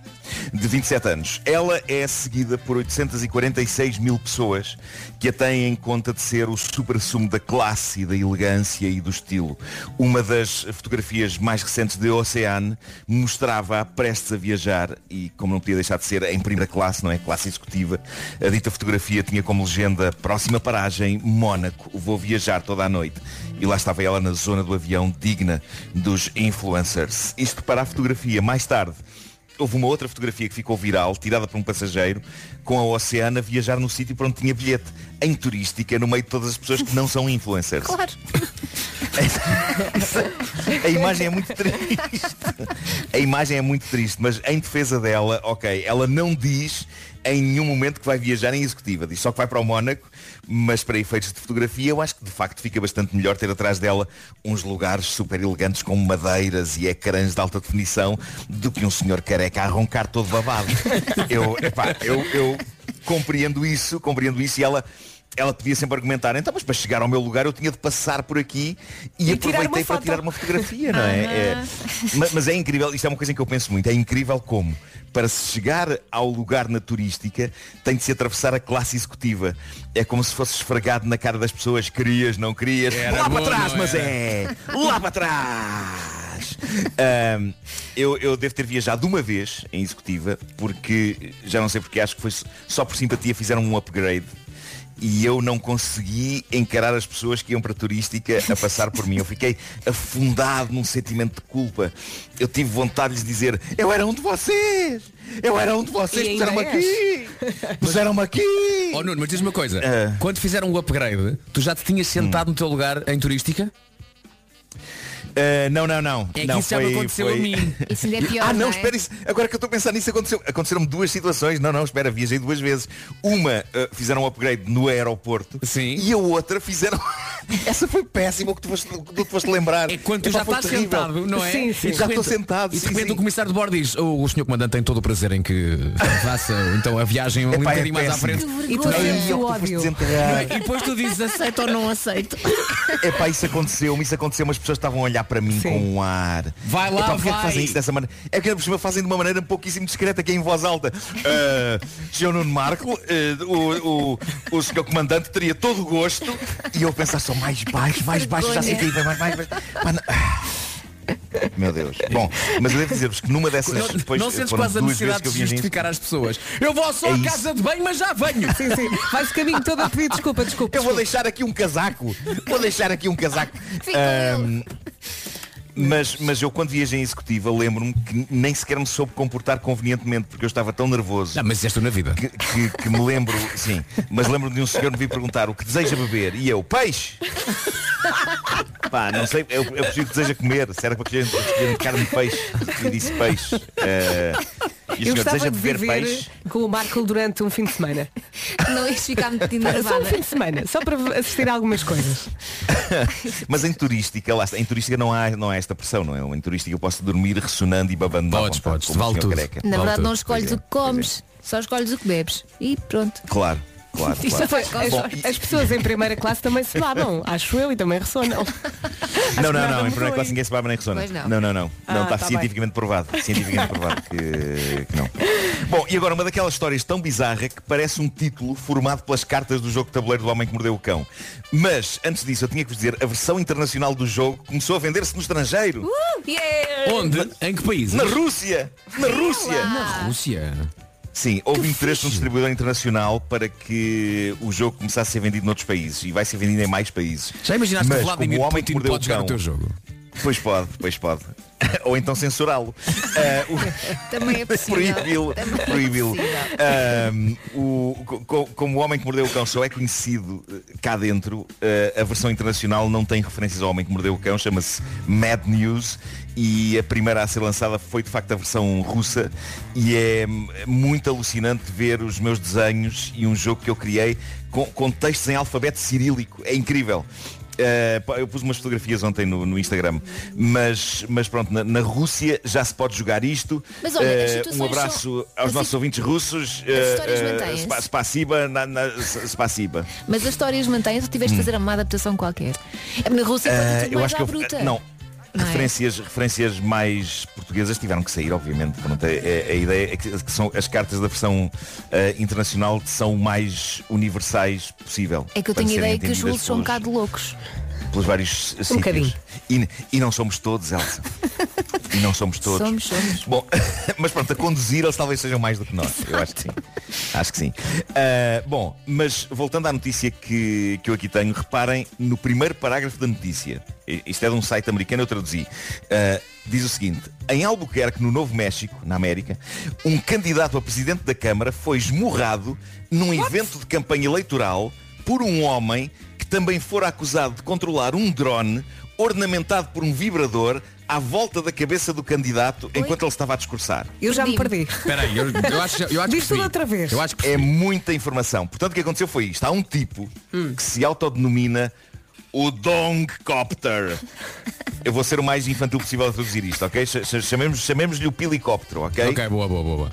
de 27 anos. Ela é seguida por 846 mil pessoas que a têm em conta de ser o supra-sumo da classe, da elegância e do estilo. Uma das fotografias mais recentes de Oceane mostrava-a prestes a viajar e, como não podia deixar de ser, em primeira classe, não é? Classe executiva. A dita fotografia tinha como legenda próxima paragem, Mónaco. Vou viajar toda a noite. E lá estava ela na zona do avião digna dos influencers. Isto para a fotografia. Mais tarde, Houve uma outra fotografia que ficou viral, tirada por um passageiro, com a Oceana a viajar no sítio para onde tinha bilhete, em turística, no meio de todas as pessoas que não são influencers. Claro. A imagem é muito triste. A imagem é muito triste, mas em defesa dela, ok, ela não diz em nenhum momento que vai viajar em executiva. Diz só que vai para o Mónaco, mas para efeitos de fotografia eu acho que de facto fica bastante melhor ter atrás dela uns lugares super elegantes com madeiras e ecrãs de alta definição do que um senhor careca a roncar todo babado. Eu, epá, eu, eu compreendo isso, compreendo isso e ela ela podia sempre argumentar, então, mas para chegar ao meu lugar eu tinha de passar por aqui e, E aproveitei para tirar uma fotografia, não é? É- mas, mas é incrível, isto é uma coisa em que eu penso muito, é incrível como para se chegar ao lugar na turística tem de se atravessar a classe executiva. É como se fosse esfregado na cara das pessoas, querias, não querias, Era lá bom, para trás, mas era? é, lá para trás. Ahm, eu, eu devo ter viajado uma vez em executiva, porque já não sei porque acho que foi só por simpatia fizeram um upgrade e eu não consegui encarar as pessoas que iam para a turística a passar por mim. Eu fiquei afundado num sentimento de culpa. Eu tive vontade de lhes dizer, eu era um de vocês! Eu era um de vocês, puseram-me aqui! Puseram-me aqui! Oh Nuno, mas diz uma coisa. Ah. Quando fizeram o upgrade, tu já te tinhas sentado no teu lugar em turística? Ah, não, não, não. É que não, isso já me aconteceu a mim. Isso ainda é pior, Ah, não, não é? espera isso. Agora que eu estou a pensar nisso, aconteceu, aconteceram duas situações. Não, não, espera, viajei duas vezes. Uma, ah, fizeram um upgrade no aeroporto. Sim. E a outra fizeram, Essa foi péssima o que tu foste, tu foste lembrar. É quando tu já foi estás terrível. sentado, não é? Sim, sim. E Já estou sentado, E de repente sim. o comissário de bordo diz, o, o senhor comandante tem todo o prazer em que faça então a viagem um é bocadinho mais à frente. E tu que tu ódio. desenterrar. E depois tu dizes aceito ou não aceito. Epá, isso aconteceu-me, isso aconteceu, mas as pessoas estavam a olhar para mim com um ar. Vai lá, Epá, porque é que vai. fazem isso dessa maneira? É que por cima fazem de uma maneira um pouquíssimo discreta, que é em voz alta. Uh, Sr. Nuno Marco, uh, o, o, o senhor comandante teria todo o gosto. E eu pensar só mais baixo, mais baixo, já sei que vai mais baixo. Ah. Meu Deus. Bom, mas eu devo dizer-vos que numa dessas. Não, depois, não sentes quase a duas vezes necessidade que eu de justificar às pessoas. Eu vou só É à isso. casa de banho, mas já venho. Sim, sim. Vais o caminho todo a pedir desculpa, desculpa. Eu vou desculpa. deixar aqui um casaco. Vou deixar aqui um casaco. Fica Ahm, mas, mas eu quando viajei em executiva lembro-me que nem sequer me soube comportar convenientemente porque eu estava tão nervoso Não, mas isto na vida. que, que- que me lembro, sim, mas lembro-me de um senhor me vir perguntar o que deseja beber e eu, peixe! Pá, não sei, eu, eu preciso que deseja comer, se era para que a gente carne de peixe e disse peixe. Eh, e Eu gostava de viver peixe? com o Marco durante um fim de semana. Não ias ficar muito Só um enervada. fim de semana, só para assistir a algumas coisas. Mas em turística, lá está, em turística não há, não há esta pressão, não é? Em turística eu posso dormir ressonando e babando Podes, vontade, podes, vale tudo. careca. Na Vale verdade tudo. não escolhes é, o que comes, só escolhes o que bebes. E pronto. Claro, claro, claro. faz As, Bom, as pessoas em primeira classe também se babam, acho eu, e também ressonam. Não, não, nada não, em primeira classe ninguém se baba nem ressona. Não. Não, não, não. Ah, Não, está tá cientificamente provado. Cientificamente provado que, que não. Bom, e agora uma daquelas histórias tão bizarra que parece um título formado pelas cartas do jogo de tabuleiro do Homem que Mordeu o Cão. Mas, antes disso, eu tinha que vos dizer, a versão internacional do jogo começou a vender-se no estrangeiro. Uh, yeah! Onde? Em que país? Na Rússia! Na Rússia! Na Rússia. Sim, houve interesse de um distribuidor internacional para que o jogo começasse a ser vendido noutros países e vai ser vendido em mais países. Já imaginaste Mas que Vladimir como o homem Putin que pode jogar o teu jogo? Pois pode, pois pode. Ou então censurá-lo. Ah, o- Também é possível. Proibi-lo. É o- como o Homem que Mordeu o Cão só é conhecido eh, cá dentro, eh, a versão internacional não tem referências ao Homem que Mordeu o Cão, chama-se Mad News e a primeira a ser lançada foi de facto a versão russa e é muito alucinante ver os meus desenhos e um jogo que eu criei com, com textos em alfabeto cirílico. É incrível. Uh, eu pus umas fotografias ontem no, no Instagram, mas, mas pronto, na, na Rússia já se pode jogar isto. Mas olha, Uh, um abraço são- aos nossos ouvintes russos. As histórias uh, uh, Spasiba, na, na, spasiba. Mas as histórias mantêm-se, tu tiveste de fazer uma adaptação qualquer. É na Rússia Uh, Hum. eu acho que eu, bruta. não. É? Referências, referências mais portuguesas tiveram que sair, obviamente. Pronto, a, a- a ideia é que, são as cartas da versão uh, internacional são o mais universais possível. É que eu tenho a ideia que os russos são um bocado loucos. Pelos vários sítios. Um bocadinho. E, e não somos todos, Elsa. e não somos todos. Somos, somos. Bom, mas pronto, a conduzir eles talvez sejam mais do que nós. Eu acho que sim. Acho que sim. Ah, bom, mas voltando à notícia que, que eu aqui tenho, reparem no primeiro parágrafo da notícia. Isto é de um site americano, eu traduzi. Ah, diz o seguinte, em Albuquerque, no Novo México, na América, um candidato a presidente da Câmara foi esmurrado num evento de campanha eleitoral por um homem também fora acusado de controlar um drone ornamentado por um vibrador à volta da cabeça do candidato enquanto ele estava a discursar. Eu já me perdi. Espera aí, eu, eu acho, eu acho Diz que tudo outra vez. Eu acho que É muita informação. Portanto, o que aconteceu foi isto. Há um tipo que se autodenomina o Dongcopter. Eu vou ser o mais infantil possível a traduzir isto, ok? Ch- ch- Chamemos- Chamemos-lhe o Pilicóptero, ok? Ok, boa, boa, boa, boa.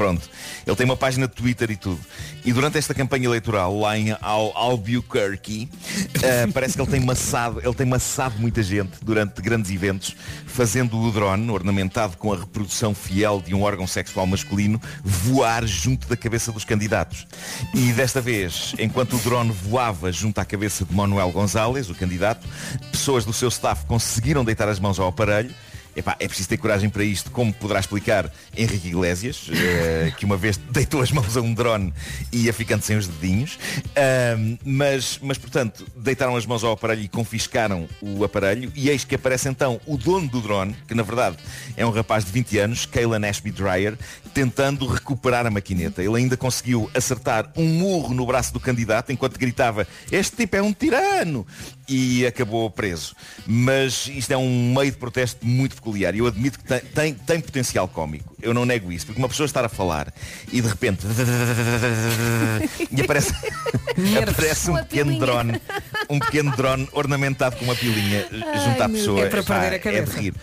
Pronto. Ele tem uma página de Twitter e tudo. E durante esta campanha eleitoral, lá em Al Albuquerque, eh, parece que ele tem massado, ele tem massado muita gente durante grandes eventos, fazendo o drone, ornamentado com a reprodução fiel de um órgão sexual masculino, voar junto da cabeça dos candidatos. E desta vez, enquanto o drone voava junto à cabeça de Manuel González, o candidato, pessoas do seu staff conseguiram deitar as mãos ao aparelho Epá, é preciso ter coragem para isto, como poderá explicar Henrique Iglesias, eh, que uma vez deitou as mãos a um drone e ia ficando sem os dedinhos. Ahm, mas, mas, portanto, deitaram as mãos ao aparelho e confiscaram o aparelho. E eis que aparece então o dono do drone, que na verdade é um rapaz de 20 anos, Kaylan Ashby Dreyer, tentando recuperar a maquineta. Ele ainda conseguiu acertar um murro no braço do candidato enquanto gritava este tipo é um tirano. E acabou preso. Mas isto é um meio de protesto muito peculiar e eu admito que tem, tem, tem potencial cómico. Eu não nego isso, porque uma pessoa estar a falar e de repente e aparece, aparece um pequeno drone, um pequeno drone ornamentado com uma pilinha junto à meu pessoa. É para perder a é cabeça. de rir.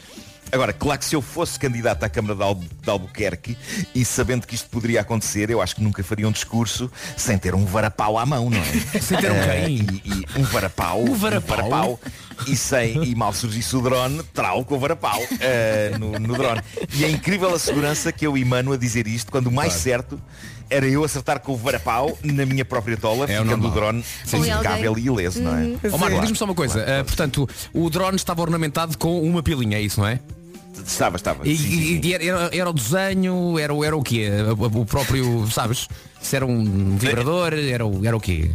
Agora, claro que se eu fosse candidato à Câmara de, Al de Albuquerque e sabendo que isto poderia acontecer, eu acho que nunca faria um discurso sem ter um varapau à mão, não é? Sem ter um Eh, quem? e, e um varapau, Um varapau? e, sem, e mal surgisse o drone, trau com o varapau eh, no, no drone. E é incrível a segurança que eu emano a dizer isto, quando o mais Claro. certo era eu acertar com o varapau na minha própria tola, É ficando normal. o drone sim. impecável e ileso, não é? Ó Marco, diz-me só uma coisa. Ah, portanto, o drone estava ornamentado com uma pilinha, é isso, não é? Estava, estava. E, Sim, sim, e- e era, era o desenho, era, o- era o quê? O, próprio, sabes? Se era um vibrador, era, o- era o quê?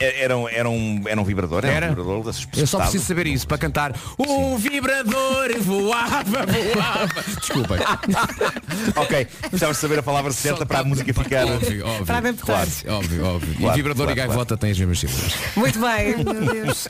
Era, um, era, um, era um vibrador, era, Era? um vibrador desses Eu só preciso saber isso para cantar O vibrador voava, voava. Desculpem. ok, precisavas saber a palavra certa para a música ficar. Óbvio, óbvio. Para adaptar. Claro, óbvio, óbvio. Claro, e vibrador claro, e gaivota têm as mesmas sílabas. Muito bem. Meu Deus.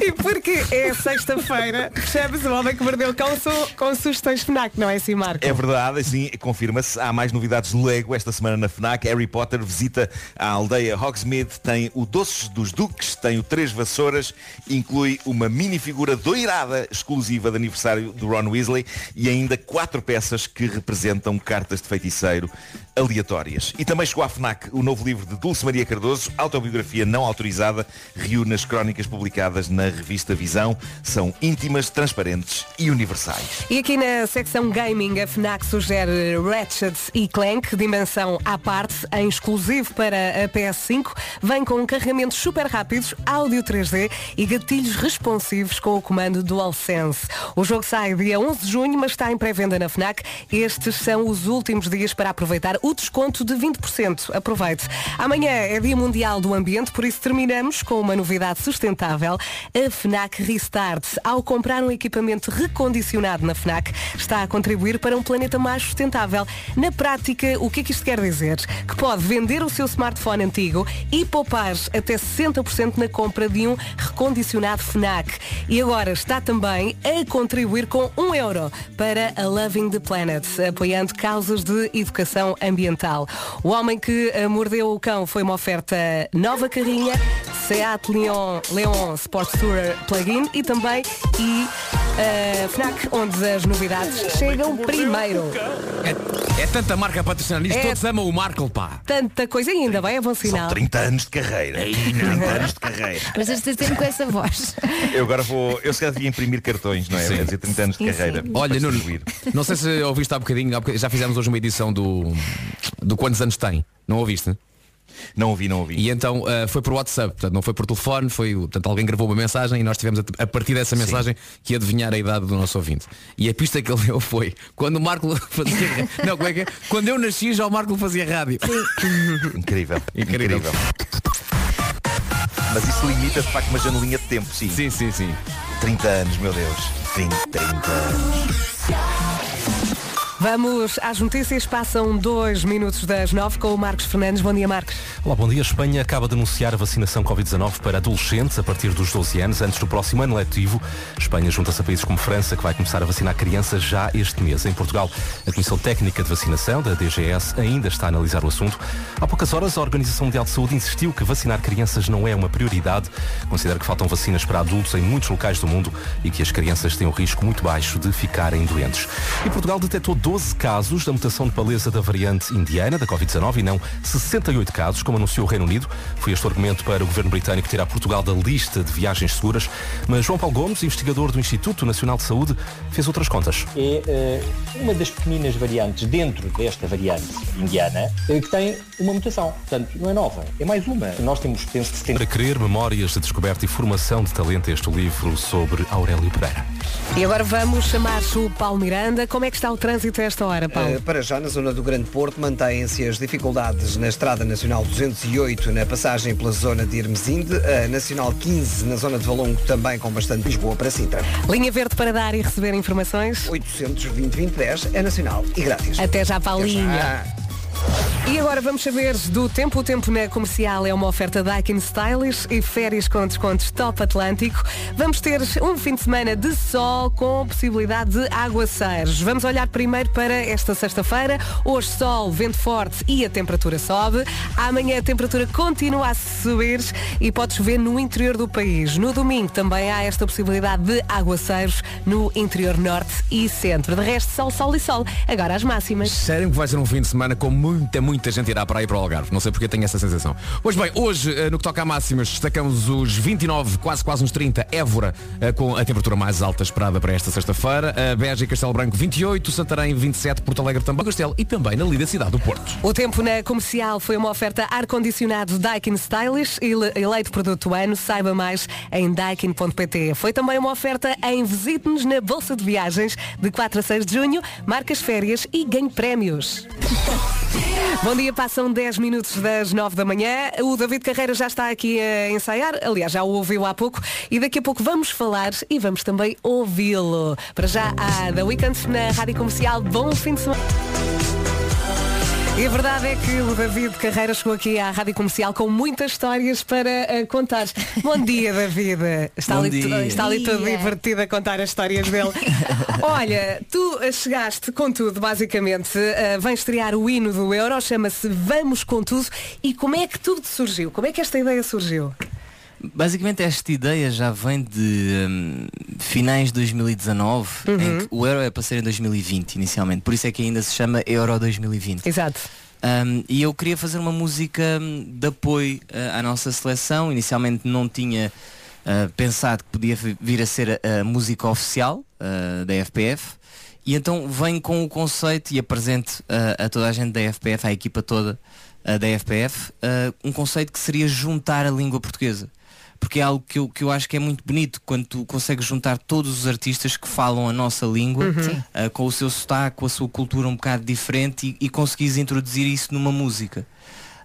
E porque é sexta-feira, percebes o homem que mordeu o su- com sugestões FNAC, não é assim, Marco? É verdade, assim, confirma-se. Há mais novidades de Lego esta semana na FNAC. Harry Potter visita a aldeia Hogsmeade, tem o Dos Duques, tem o Três Vassouras, inclui uma minifigura doirada exclusiva de aniversário do Ron Weasley e ainda quatro peças que representam cartas de feiticeiro aleatórias. E também chegou à FNAC o novo livro de Dulce Maria Cardoso, autobiografia não autorizada, reúne as crónicas publicadas na revista Visão. São íntimas, transparentes e universais. E aqui na secção gaming, a FNAC sugere Ratchet e Clank, dimensão à parte, em exclusivo para a PS5. Vem com carregamentos super rápidos, áudio 3D e gatilhos responsivos com o comando DualSense. O jogo sai dia 11 de junho, mas está em pré-venda na FNAC. Estes são os últimos dias para aproveitar o desconto de 20%. Aproveite. Amanhã é Dia Mundial do Ambiente, por isso terminamos com uma novidade sustentável. A FNAC Restart. Ao comprar um equipamento recondicionado na FNAC, está a contribuir para um planeta mais sustentável. Na prática, o que é que isto quer dizer? Que pode vender o seu smartphone antigo e poupar até 60% na compra de um recondicionado FNAC. E agora está também a contribuir com um euro para a Loving the Planet, apoiando causas de educação ambiental. O homem que eh, mordeu o cão foi uma oferta nova carrinha, Seat Leon, Leon Sport Tourer Plug-in e também e eh, FNAC, onde as novidades chegam primeiro. É, é tanta marca patrocinando isto, É. todos amam o Marco, pá. Tanta coisa ainda bem, é bom sinal. 30 anos de carreira. 30 anos de carreira. Mas este sempre com essa voz. Eu agora vou. Eu se calhar devia imprimir cartões, não é? Sim. Quer dizer, 30 anos de Sim, carreira. sim. Olha, Nuno, não sei se ouviste há bocadinho, há bocadinho, já fizemos hoje uma edição do, do Quantos Anos Tem. Não ouviste? Não ouvi, não ouvi. E então ah, foi por WhatsApp, portanto não foi por telefone, foi, portanto alguém gravou uma mensagem e nós tivemos a, a partir dessa mensagem que adivinhar a idade do nosso ouvinte. E a pista que ele deu foi quando o Marco fazia. não, como é que é? Quando eu nasci já o Marco fazia rádio. Incrível. Incrível. Incrível. Mas isso limita de facto uma janelinha de tempo, sim. Sim, sim, sim. 30 anos, meu Deus. 20, 30 anos. Vamos às notícias, passam dois minutos das nove com o Marcos Fernandes. Bom dia, Marcos. Olá, bom dia. A Espanha acaba de anunciar a vacinação Covid-19 para adolescentes a partir dos 12 anos, antes do próximo ano letivo. Espanha junta-se a países como França, que vai começar a vacinar crianças já este mês. Em Portugal, a Comissão Técnica de Vacinação, da DGS, ainda está a analisar o assunto. Há poucas horas, a Organização Mundial de Saúde insistiu que vacinar crianças não é uma prioridade. Considera que faltam vacinas para adultos em muitos locais do mundo e que as crianças têm um risco muito baixo de ficarem doentes. E Portugal detectou 12 casos da mutação de paleza da variante indiana da Covid-19 e não 68 casos, como anunciou o Reino Unido. Foi este o argumento para o governo britânico tirar Portugal da lista de viagens seguras. Mas João Paulo Gomes, investigador do Instituto Nacional de Saúde, fez outras contas. É eh, uma das pequeninas variantes dentro desta variante indiana eh, que tem uma mutação. Portanto, não é nova, é mais uma. Nós temos, penso que 70 Para querer memórias de descoberta e formação de talento, este livro sobre Aurélio Pereira. E agora vamos chamar o Paulo Miranda. Como é que está o trânsito a esta hora, Paulo? Eh, Para já, na zona do Grande Porto, mantêm-se as dificuldades na Estrada Nacional 208, na passagem pela zona de Hermesinde, a Nacional 15, na zona de Valongo, também com bastante Lisboa para Sintra. Linha verde para dar e receber informações. 820 2010 é nacional e grátis. Até já, Paulinho. Até já. E agora vamos saber do tempo. O tempo na comercial é uma oferta Daikin Stylish e férias com descontos Top Atlântico. Vamos ter um fim de semana de sol com possibilidade de aguaceiros. Vamos olhar primeiro para esta sexta-feira. Hoje sol, vento forte e a temperatura sobe. Amanhã a temperatura continua a subir e pode chover no interior do país. No domingo também há esta possibilidade de aguaceiros no interior norte e centro. De resto, sol, sol e sol. Agora as máximas. Sério que vai ser um fim de semana com muita, muita gente irá para aí para o Algarve. Não sei porque tenho essa sensação. Pois bem, hoje, eh, no que toca a máximas, destacamos os 29, quase quase uns 30, Évora, eh, com a temperatura mais alta esperada para esta sexta-feira. A Beja e Castelo Branco 28, Santarém 27, Porto Alegre também, Castelo e também na linda cidade do Porto. O tempo na comercial foi uma oferta ar-condicionado Daikin Stylish, ele- eleito produto do ano. Saiba mais em daikin.pt. Foi também uma oferta em Visite-nos na Bolsa de Viagens de 4 a 6 de junho. Marcas férias e ganhe prémios. Bom dia, passam 10 minutos das 9 da manhã. O David Carreira já está aqui a ensaiar, aliás, já o ouviu há pouco, e daqui a pouco vamos falar e vamos também ouvi-lo. Para já, a The Weekend na Rádio Comercial. Bom fim de semana. E a verdade é que o David Carreira chegou aqui à Rádio Comercial com muitas histórias para eh, contar. Bom dia, David. Está, Bom ali, dia. está ali todo Dia. divertido a contar as histórias dele. Olha, tu eh, chegaste com tudo, basicamente. Eh, vem estrear o hino do Euro, chama-se Vamos com tudo. E como é que tudo surgiu? Como é que esta ideia surgiu? Basicamente esta ideia já vem de hum, finais de 2019, Uhum. em que o Euro é para ser em 2020 inicialmente, por isso é que ainda se chama Euro 2020. Exato. Um, e eu queria fazer uma música hum, de apoio uh, à nossa seleção. Inicialmente não tinha uh, pensado que podia vi- vir a ser a, a música oficial uh, da FPF. E então venho com o conceito e apresento a toda a gente da FPF, à equipa toda da FPF, um conceito que seria juntar a língua portuguesa. Porque é algo que eu, que eu acho que é muito bonito quando tu consegues juntar todos os artistas que falam a nossa língua Uhum. Uh, com o seu sotaque, com a sua cultura um bocado diferente e, e conseguires introduzir isso numa música.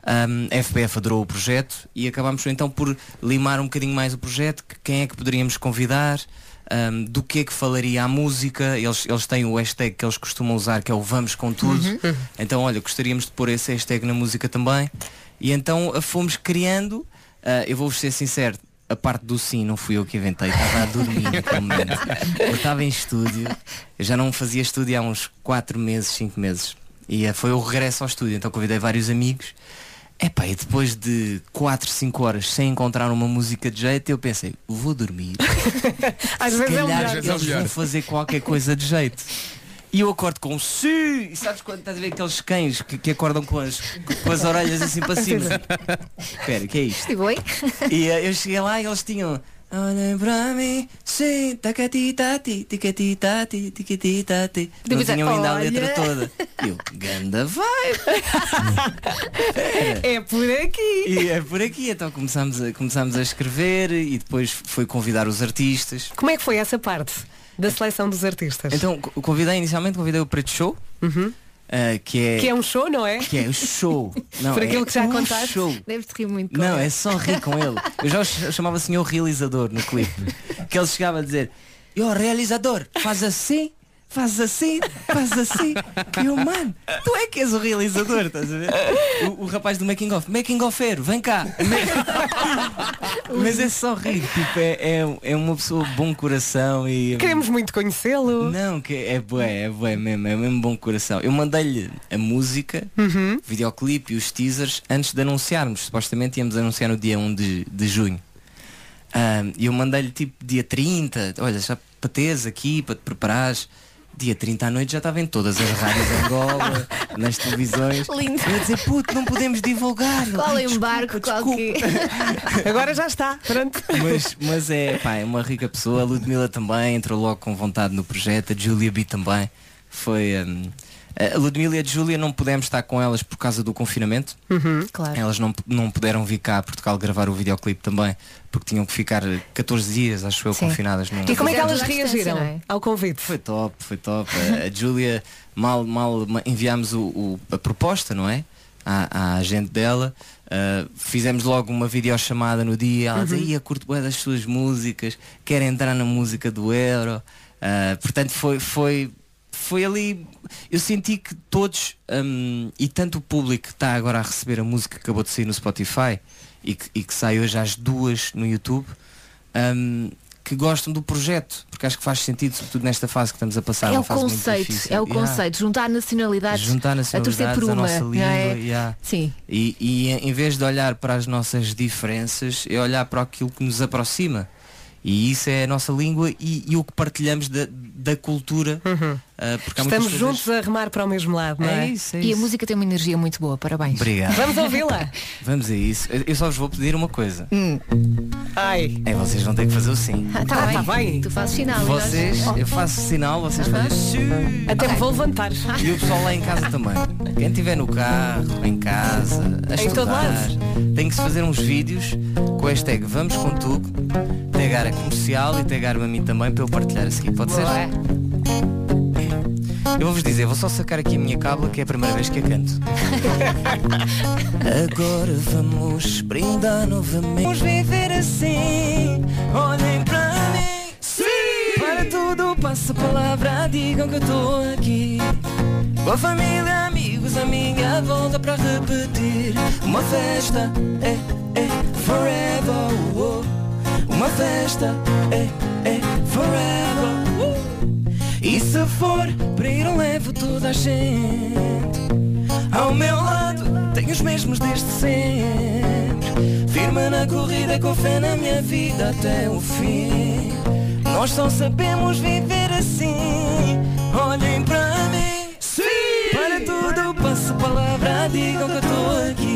Um, a FPF adorou o projeto e acabámos então por limar um bocadinho mais o projeto, que- quem é que poderíamos convidar, um, do que é que falaria a música, eles, eles têm o hashtag que eles costumam usar que é o Vamos com tudo. Uhum. Então olha, gostaríamos de pôr esse hashtag na música também. E então fomos criando, uh, eu vou-vos ser sincero, a parte do sim não fui eu que inventei, estava a dormir naquele momento. Eu estava em estúdio, eu já não fazia estúdio há uns 4 meses, 5 meses. E uh, foi o regresso ao estúdio, então convidei vários amigos. Epá, e depois de 4, 5 horas sem encontrar uma música de jeito, eu pensei, vou dormir. Às Se vezes é calhar melhor. eles vão fazer qualquer coisa de jeito. E eu acordo com um sim! E sabes quando estás a ver aqueles cães que, que acordam com as, com as orelhas assim para cima? Espera, o que é isto? E? E eh, eu cheguei lá e eles tinham Olhem para mim, sim, tacatitati, ticatitati, ticatitati. Não Depois é, tinham ainda a letra toda. E eu, ganda vibe. É por aqui. E é por aqui, então começámos a, começámos a escrever e depois foi convidar os artistas. Como é que foi essa parte da seleção dos artistas? Então, co- convidei inicialmente, convidei o Preto Show, ah, que é... Que é um show, não é? Que é o show. Não, Por aquilo é que já um contaste. show. Deves-te rir muito com Não, ele. é só rir com ele. Eu já o ch- chamava senhor realizador no clipe. Que ele chegava a dizer, eu realizador, faz assim, faz assim, faz assim. E eu, mano, tu é que és o realizador, estás a ver? O, o rapaz do making of, making offero, vem cá. Mas é só rir, tipo, é, é, é uma pessoa de bom coração e. Queremos muito conhecê-lo. Não, que é bué, é bué mesmo, é mesmo bom coração. Eu mandei-lhe a música, Uhum. videoclipe e os teasers antes de anunciarmos. Supostamente íamos anunciar no dia 1 de, de junho. Ahm, E eu mandei-lhe tipo dia 30, olha, já para teres aqui, para te preparares. Dia 30 à noite já estava em todas as rádios Angola, nas televisões. Lindo. Eu ia dizer, puto, não podemos divulgar. Qual Ai, é um barco, qual que... Agora já está, pronto. mas, mas é, pá, é uma rica pessoa. A Ludmilla também entrou logo com vontade no projeto. A Julia B também. Foi. hum, a Ludmilla e a Júlia não pudemos estar com elas por causa do confinamento. Claro. Elas não, não puderam vir cá a Portugal gravar o videoclipe também, porque tinham que ficar 14 dias, acho eu, Sim. confinadas num. E como é que elas reagiram é? ao convite? Foi top, foi top. A, a Júlia, mal, mal ma- enviámos o, o- a proposta, não é? À, à agente dela. Uh, fizemos logo uma videochamada no dia. Ela dizia, Uhum. ia curto bem das suas músicas, quer entrar na música do Euro. Uh, portanto, foi, foi, foi ali. Eu senti que todos, hum, e tanto o público que está agora a receber a música que acabou de sair no Spotify e que, e que sai hoje às duas no YouTube, hum, que gostam do projeto, porque acho que faz sentido, sobretudo nesta fase que estamos a passar. É uma o conceito, é o Yeah. conceito, juntar nacionalidades, Juntar a torcer nacionalidades, por uma. nossa não língua, é? yeah. Sim. E, e em vez de olhar para as nossas diferenças, é olhar para aquilo que nos aproxima. E isso é a nossa língua e, e o que partilhamos da, da cultura. Porque há muitas Estamos coisas- juntos a remar para o mesmo lado, não é? É isso, é E a isso. música tem uma energia muito boa, parabéns. Obrigado. Vamos ouvi-la. Vamos a isso. Eu só vos vou pedir uma coisa. Ai. É vocês vão ter que fazer o sim. Ah, tá, Ah, bem. tá bem. Tu fazes sinal. nós- Vocês, Oh. eu faço sinal, vocês fazem. Até me vou levantar. E o pessoal lá em casa também. Quem estiver no carro, em casa, a Em todo estudar, lado. tem que se fazer uns vídeos com o hashtag Vamos com tudo, pegar a comercial e pegar-me a mim também para eu partilhar a seguir. Pode ser? Boa. Eu vou-vos dizer, vou só sacar aqui a minha cábula que é a primeira vez que a canto. Agora vamos brindar novamente. Vamos viver assim, olhem para mim. Sim! Para tudo, passa a palavra, digam que eu estou aqui. Com a família, amigos, a minha volta para repetir. Uma festa, é, é, forever. oh, oh. Uma festa, é, é, forever. E se for para ir eu levo toda a gente. Ao meu lado tenho os mesmos desde sempre. Firme na corrida com fé na minha vida até o fim. Nós só sabemos viver assim. Olhem para mim. Sim! Para tudo passo palavra Digam que eu estou aqui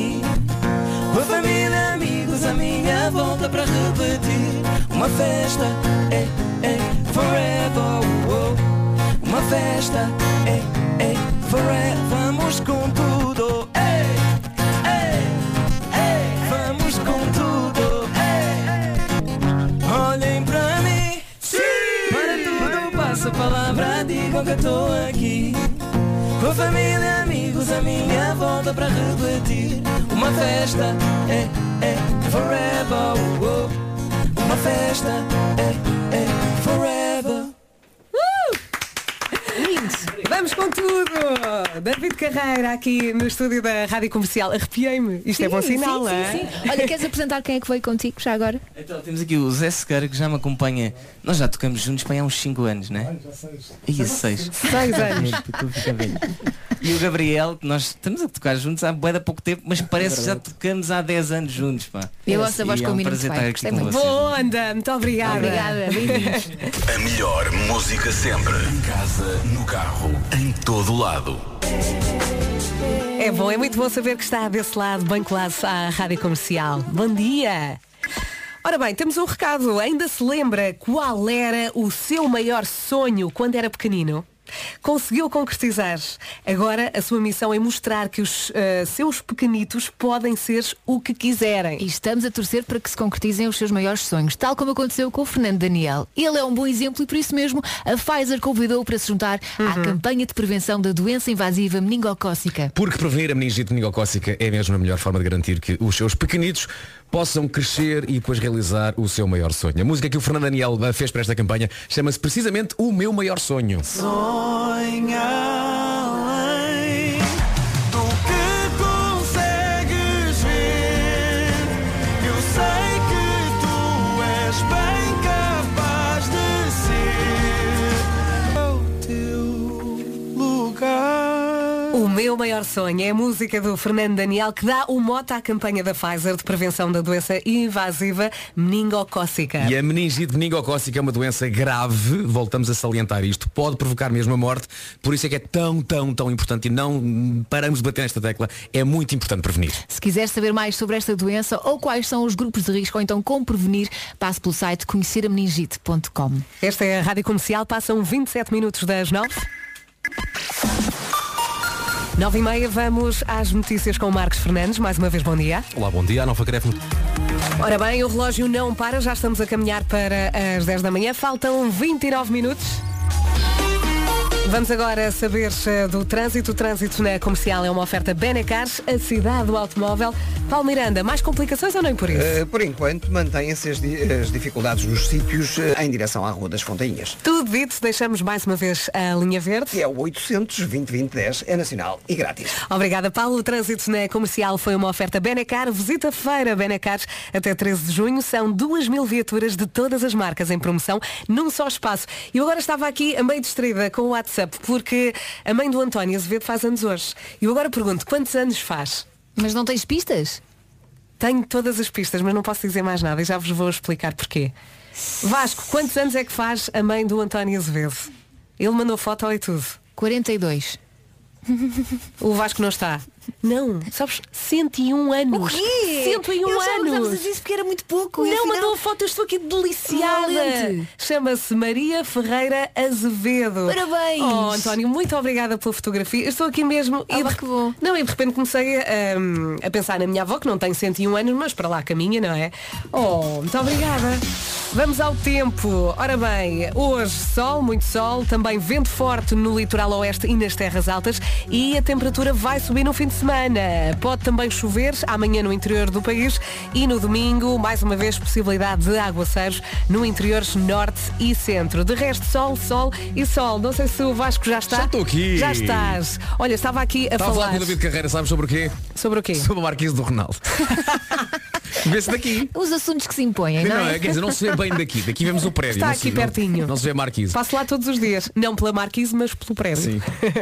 minha volta para repetir. Uma festa, é, é, forever oh, oh. Uma festa, é, é, forever. Vamos com tudo, ei, ei, ei. Vamos com tudo, ei Olhem para mim, sim! Para tudo passa a palavra Digam que eu estou aqui com família, amigos, a minha volta para repetir Uma festa, é, é, forever oh, oh. Uma festa, é, Vamos com tudo! David Carreira aqui no estúdio da Rádio Comercial. Arrepiei-me. Isto é bom Sim, sinal, sim, é? sim, sim. Olha, queres apresentar quem é que veio contigo já agora? Então temos aqui o Zé Sequeira que já me acompanha Nós já tocamos juntos para há uns 5 anos, não é? Ia 6 Seis anos. E o Gabriel, que nós estamos a tocar juntos há bué de pouco tempo Mas parece que já tocamos há 10 anos juntos, pá E a vossa voz é um combina prazer muito bem. estar Gostei aqui com muito. vocês Boa onda, muito obrigada. Obrigada, bem-vindos. A melhor música sempre. Em casa, no carro, em todo lado. É bom, é muito bom saber que está desse lado, bem colado à Rádio Comercial. Bom dia! Ora bem, temos um recado. Ainda se lembra qual era o seu maior sonho quando era pequenino? Conseguiu concretizar. Agora a sua missão é mostrar que os eh, seus pequenitos podem ser o que quiserem. E estamos a torcer para que se concretizem os seus maiores sonhos, tal como aconteceu com o Fernando Daniel. Ele é um bom exemplo e por isso mesmo a Pfizer convidou-o para se juntar à campanha de prevenção da doença invasiva meningocócica. Porque prevenir a meningite meningocócica é mesmo a melhor forma de garantir que os seus pequenitos possam crescer e depois realizar o seu maior sonho. A música que o Fernando Daniel fez para esta campanha chama-se precisamente O Meu Maior Sonho. Sonha meu maior sonho é a música do Fernando Daniel que dá o mote à campanha da Pfizer de prevenção da doença invasiva meningocócica. E a meningite meningocócica é uma doença grave, voltamos a salientar isto, pode provocar mesmo a morte, por isso é que é tão, tão, tão importante e não paramos de bater nesta tecla, é muito importante prevenir. Se quiser saber mais sobre esta doença ou quais são os grupos de risco ou então como prevenir, passe pelo site conhecerameningite.com. Esta é a Rádio Comercial, passam 27 minutos das 9. 9 e meia, vamos às notícias com o Marcos Fernandes. Mais uma vez, bom dia. Olá, bom dia. A nova greve Ora bem, o relógio não para, já estamos a caminhar para as 10 da manhã. Faltam 29 minutos. Vamos agora saber eh, do trânsito. O trânsito na comercial é uma oferta Benecars, a cidade do automóvel. Paulo Miranda, mais complicações ou nem por isso? Eh, por enquanto, mantêm-se as, di- as dificuldades nos sítios eh, em direção à Rua das Fontainhas. Tudo dito, deixamos mais uma vez a linha verde. Que é o 800 2010 é nacional e grátis. Obrigada, Paulo. O trânsito na comercial foi uma oferta Benecar. Visita a feira Benecar até 13 de junho. São duas mil viaturas de todas as marcas em promoção num só espaço. E eu agora estava aqui a meio distraída com o WhatsApp porque a mãe do António Azevedo faz anos hoje. E eu agora pergunto, quantos anos faz? Mas não tens pistas? Tenho todas as pistas, mas não posso dizer mais nada e já vos vou explicar porquê. Vasco, quantos anos é que faz a mãe do António Azevedo? Ele mandou foto e tudo. 42. O Vasco não está. Não, sabes, 101 anos. O quê? 101 Eu anos. dizer isso porque era muito pouco. Não, afinal- mandou a foto, eu estou aqui deliciada. Chama-se Maria Ferreira Azevedo. Parabéns. Oh, António, muito obrigada pela fotografia. Eu estou aqui mesmo. Ah, e de- que bom. Não, e de repente comecei a, hum, a pensar na minha avó, que não tem 101 anos, mas para lá caminha, não é? Oh, muito obrigada. Vamos ao tempo. Ora bem, hoje sol, muito sol, também vento forte no litoral oeste e nas terras altas e a temperatura vai subir no fim de semana. Pode também chover amanhã no interior do país e no domingo, mais uma vez, possibilidade de aguaceiros no interior norte e centro. De resto, sol, sol e sol. Não sei se o Vasco já está. Já estou aqui. Já estás. Olha, estava aqui a Estava a falar falar. com o David Carreira, sabes sobre o quê? Sobre o quê? Sobre o Marquise do Ronaldo. Vê-se daqui. Os assuntos que se impõem, não, Não, é? é, quer dizer, não se vê bem daqui. Daqui vemos o prédio. Está não se- aqui não- pertinho. Não, se vê Marquise. Passo lá todos os dias. Não pela marquise, mas pelo prédio. Sim.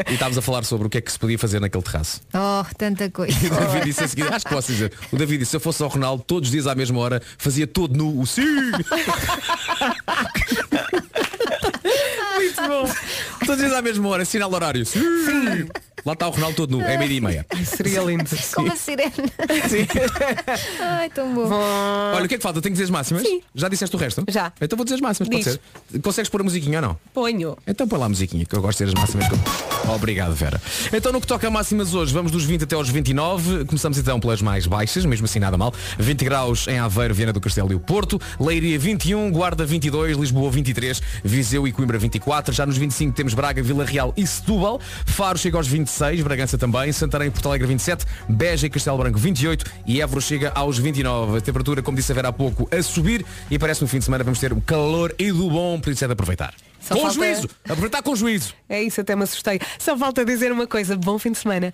E estávamos a falar sobre o que é que se podia fazer naquele terraço. Oh, tanta coisa. E o David disse a seguir, acho que posso dizer, o David disse, se eu fosse ao Ronaldo, todos os dias à mesma hora, fazia todo nu o sim! Muito bom. Todos à mesma hora, sinal horário. Sim! Lá está o Ronaldo todo nu, é meia e meia. Seria lindo. Como a sirene. Ai, tão bom. Olha, o que é que falta? Tenho que dizer as máximas? Sim. Já disseste o resto? Já. Então vou dizer as máximas, pode Diz. ser? Consegues pôr a musiquinha ou não? Ponho. Então põe lá a musiquinha, que eu gosto de ter as máximas. Obrigado, Vera. Então no que toca a máximas hoje, vamos dos 20 até aos 29. Começamos então pelas mais baixas, mesmo assim nada mal. 20 graus em Aveiro, Viana do Castelo e o Porto. Leiria 21, Guarda 22, Lisboa 23, Viseu e Coimbra 24. Já nos 25 temos Braga, Vila Real e Setúbal. Faro chega aos 26, Bragança também. Santarém e Porto Alegre 27, Beja e Castelo Branco 28 e Évora chega aos 29. A temperatura, como disse a Vera há pouco, a subir e parece que no fim de semana vamos ter o calor e do bom, por isso é de aproveitar. Só com falta- juízo! Aproveitar com juízo! É isso, até me assustei. Só falta dizer uma coisa. Bom fim de semana.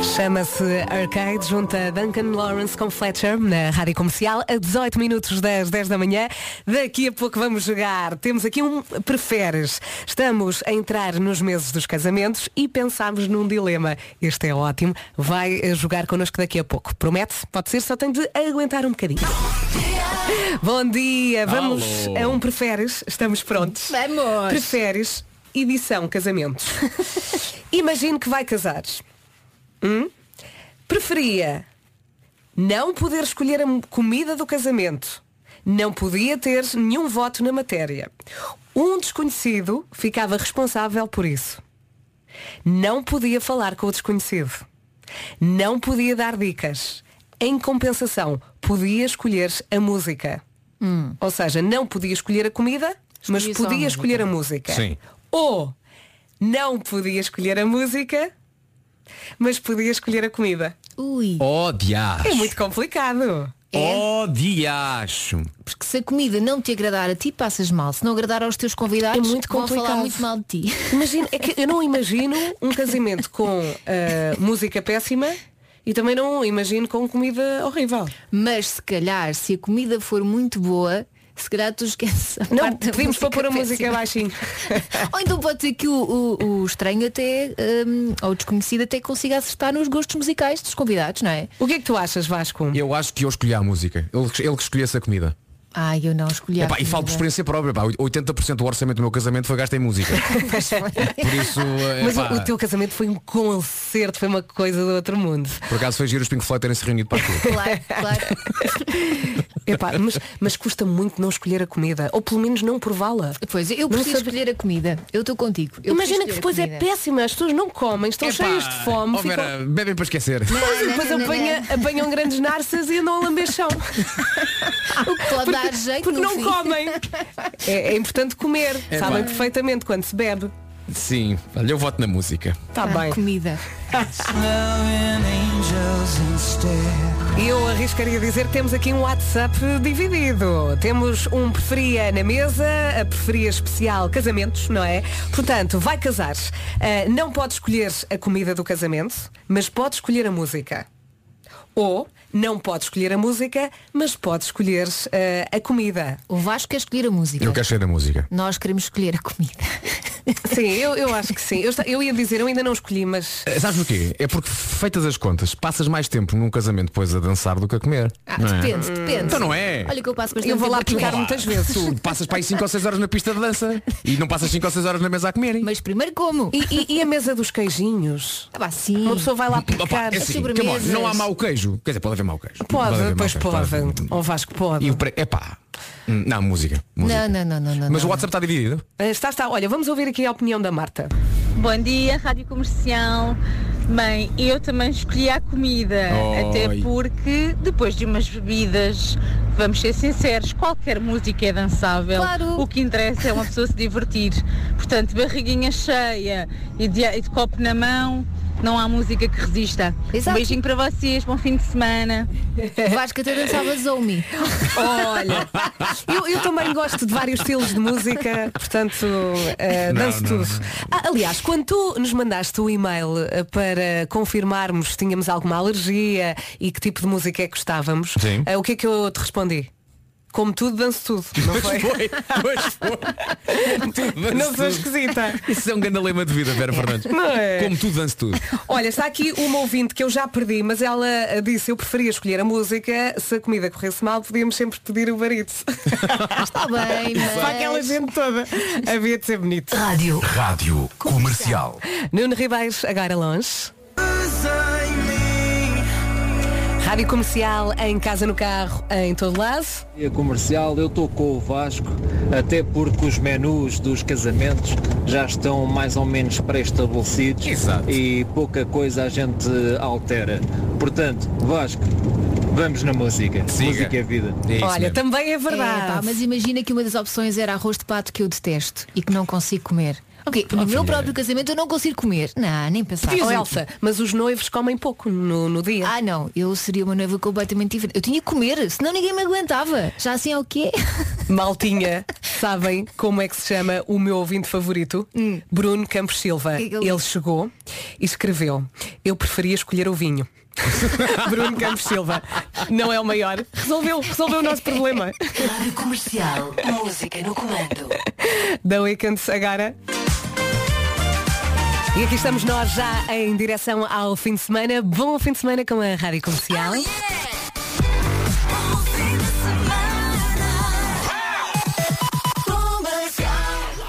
Chama-se Arcade, junto a Duncan Lawrence com Fletcher na Rádio Comercial, a 18 minutos das 10 da manhã. Daqui a pouco vamos jogar. Temos aqui um Preferes. Estamos a entrar nos meses dos casamentos e pensámos num dilema. Este é ótimo. Vai eh, jogar connosco daqui a pouco. Promete? Pode ser, só tem de aguentar um bocadinho. Bom dia, vamos Alô. a um Preferes. Estamos prontos. Vamos. Preferes edição casamentos. Imagine que vai casar. Hum? Preferia não poder escolher a comida do casamento. Não podia ter nenhum voto na matéria. Um desconhecido ficava responsável por isso. Não podia falar com o desconhecido. Não podia dar dicas. Em compensação, podia escolher a música. Ou seja, não podia escolher a comida, mas Escolhia só a podia música. escolher a música. Sim. Ou não podia escolher a música, mas podia escolher a comida. Ui. Oh, diacho! É muito complicado. Oh, diacho! Porque se a comida não te agradar a ti, passas mal. Se não agradar aos teus convidados, É muito vão falar complicado. muito mal de ti. Imagina, é que eu não imagino um casamento com ah, música péssima e também não imagino com comida horrível. Mas se calhar, se a comida for muito boa, se calhar tu esqueces. a Não, parte para pôr a música baixinho. Ou então pode ser que o, o, o estranho até, hum, ou o desconhecido até consiga acertar nos gostos musicais dos convidados, não é? O que é que tu achas, Vasco? Eu acho que eu escolhi a música. Ele, ele que escolhesse a comida. Ai, eu não escolhi a Epá, e falo por experiência própria. Pá, 80% do orçamento do meu casamento foi gasto em música. por isso, Mas epá, o, o teu casamento foi um concerto, foi uma coisa do outro mundo. por acaso foi giro os Pink Floyd terem se reunido para aquilo. Claro, claro. Epá, mas, mas custa muito não escolher a comida, ou pelo menos não prová-la. Pois, eu Não preciso sabe- escolher a comida. Eu estou contigo. Eu Imagina que depois é péssima, as pessoas não comem, estão Epá, cheias de fome. oh, ficam- Vera, bebem para esquecer. Pois, depois Não, não, apanha- apanham grandes narças e andam a lamber chão. O que dar jeito Porque não fim. comem. É, é importante comer. É Sabem pá. perfeitamente quando se bebe. Sim, olha, eu voto na música. Tá Ah, bem. Comida. Eu arriscaria dizer que temos aqui um WhatsApp dividido. Temos um preferia na mesa, a preferia especial casamentos, não é? Portanto, vai casar. Ah, não pode escolher a comida do casamento, mas pode escolher a música. Ou não pode escolher a música, mas pode escolher ah, a comida. O Vasco quer escolher a música. Eu quero sair da música. Nós queremos escolher a comida. Sim, eu, eu acho que sim. Eu, esta- eu ia dizer, eu ainda não escolhi, mas. Eh, Sabes porquê? É porque, feitas as contas, passas mais tempo num casamento depois a dançar do que a comer. Ah, não é? depende, depende. Então não é. Olha que eu passo Eu vou lá a picar muitas vezes. Tu passas para aí 5 ou 6 horas na pista de dança e não passas 5 ou 6 horas na mesa a comer. Mas primeiro como? E, e- e a mesa dos queijinhos? Ah, pá, sim. Uma pessoa vai lá Opa, picar. é assim, on, não há mau queijo. Quer dizer, pode haver mau queijo. Pode, haver mau pois queijo, pode. Ó Vasco, pode. E o pre... Epá. Hum, Não, música. música. Não, não, não, não, não. Mas o não. WhatsApp está dividido. Ah, Está, está. Olha, vamos ouvir aqui a opinião da Marta. Bom dia, Rádio Comercial. Bem, eu também escolhi a comida, Oi. até porque depois de umas bebidas, vamos ser sinceros, qualquer música é dançável. Claro. O que interessa é uma pessoa se divertir. Portanto, barriguinha cheia e de, e de copo na mão, não há música que resista. Exato. Um beijinho para vocês, bom fim de semana. Vasco até dançava Zomi. Olha, eu, eu também gosto de vários estilos de música, portanto, Não, danço não, tudo. não. Ah, aliás, quando tu nos mandaste o e-mail eh, para confirmarmos se tínhamos alguma alergia e que tipo de música é que gostávamos, eh, o que é que eu te respondi? Como tudo, danço tudo. Não foi? pois foi. Não sou esquisita. Isso é um grande lema de vida, Vera Fernandes. Não é? Como tu danças tudo. Olha, está aqui uma ouvinte que eu já perdi, mas ela disse eu preferia escolher a música, se a comida corresse mal, podíamos sempre pedir o barito. Está bem, mas... Para aquela gente toda. Havia de ser bonito. Rádio. Rádio Comercial. Nuno Ribeiros, agora longe. Rádio Comercial, em casa, no carro, em todo lado. E a comercial, eu estou com o Vasco, até porque os menus dos casamentos já estão mais ou menos pré-estabelecidos Exato. e pouca coisa a gente altera. Portanto, Vasco, vamos na música. Siga. Música é vida. É Olha, mesmo. também é É, verdade. pá, mas imagina que uma das opções era arroz de pato que eu detesto e que não consigo comer. Ok, no meu próprio casamento eu não consigo comer. Não, nem pensar. Oh, Elsa, mas os noivos comem pouco no, no dia. Ah não, eu seria uma noiva completamente diferente. Eu tinha que comer, senão ninguém me aguentava. Já assim é o quê? Maltinha, sabem como é que se chama o meu ouvinte favorito? Bruno Campos Silva. Que que ele ele chegou e escreveu, eu preferia escolher o vinho. Bruno Campos Silva. Não é o maior. Resolveu, resolveu o nosso problema. Rádio Comercial. Música no comando. Da Weekend agora. E aqui estamos nós já em direção ao fim de semana. Bom fim de semana com a Rádio Comercial.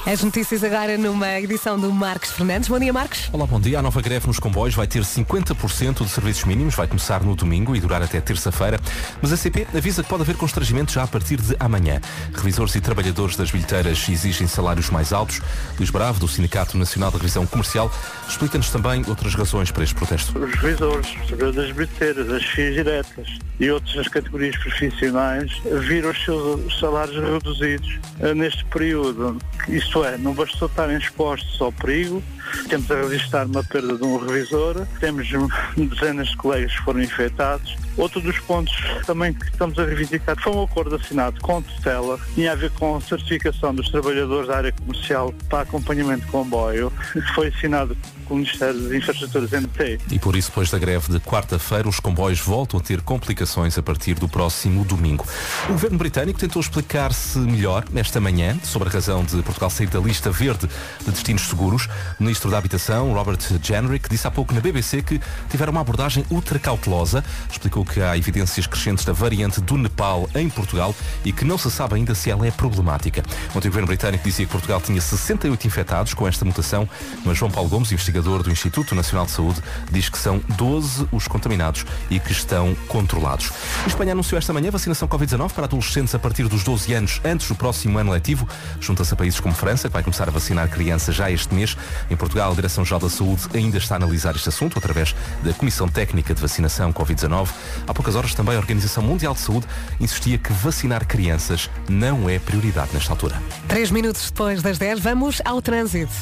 As notícias agora numa edição do Marcos Fernandes. Bom dia, Marcos. Olá, bom dia. A nova greve nos comboios vai ter 50% de serviços mínimos, vai começar no domingo e durar até terça-feira. Mas a CP avisa que pode haver constrangimento já a partir de amanhã. Revisores e trabalhadores das bilheteiras exigem salários mais altos. Luís Bravo, do Sindicato Nacional de Revisão Comercial, explica-nos também outras razões para este protesto. Os revisores, os trabalhadores das bilheteiras, as FIIs diretas e outras categorias profissionais viram os seus salários reduzidos eh, neste período. Isto é, não bastou estarem expostos ao perigo, temos a registrar uma perda de um revisor, temos dezenas de colegas que foram infectados. Outro dos pontos também que estamos a reivindicar foi um acordo assinado com a tutela, tinha a ver com a certificação dos trabalhadores da área comercial para acompanhamento de comboio, que foi assinado Ministério das Infraestruturas MT. E por isso, depois da greve de quarta-feira, os comboios voltam a ter complicações a partir do próximo domingo. O governo britânico tentou explicar-se melhor nesta manhã sobre a razão de Portugal sair da lista verde de destinos seguros. O ministro da Habitação, Robert Jenrick, disse há pouco na BBC que tiveram uma abordagem ultra cautelosa. Explicou que há evidências crescentes da variante do Nepal em Portugal e que não se sabe ainda se ela é problemática. Ontem o governo britânico dizia que Portugal tinha 68 infectados com esta mutação, mas João Paulo Gomes, investigador do Instituto Nacional de Saúde, diz que são 12 os contaminados e que estão controlados. A Espanha anunciou esta manhã vacinação Covid-19 para adolescentes a partir dos 12 anos antes do próximo ano letivo. Junta-se a países como França, que vai começar a vacinar crianças já este mês. Em Portugal, a Direção-Geral da Saúde ainda está a analisar este assunto através da Comissão Técnica de Vacinação Covid-19. Há poucas horas também a Organização Mundial de Saúde insistia que vacinar crianças não é prioridade nesta altura. Três minutos depois das 10, vamos ao trânsito.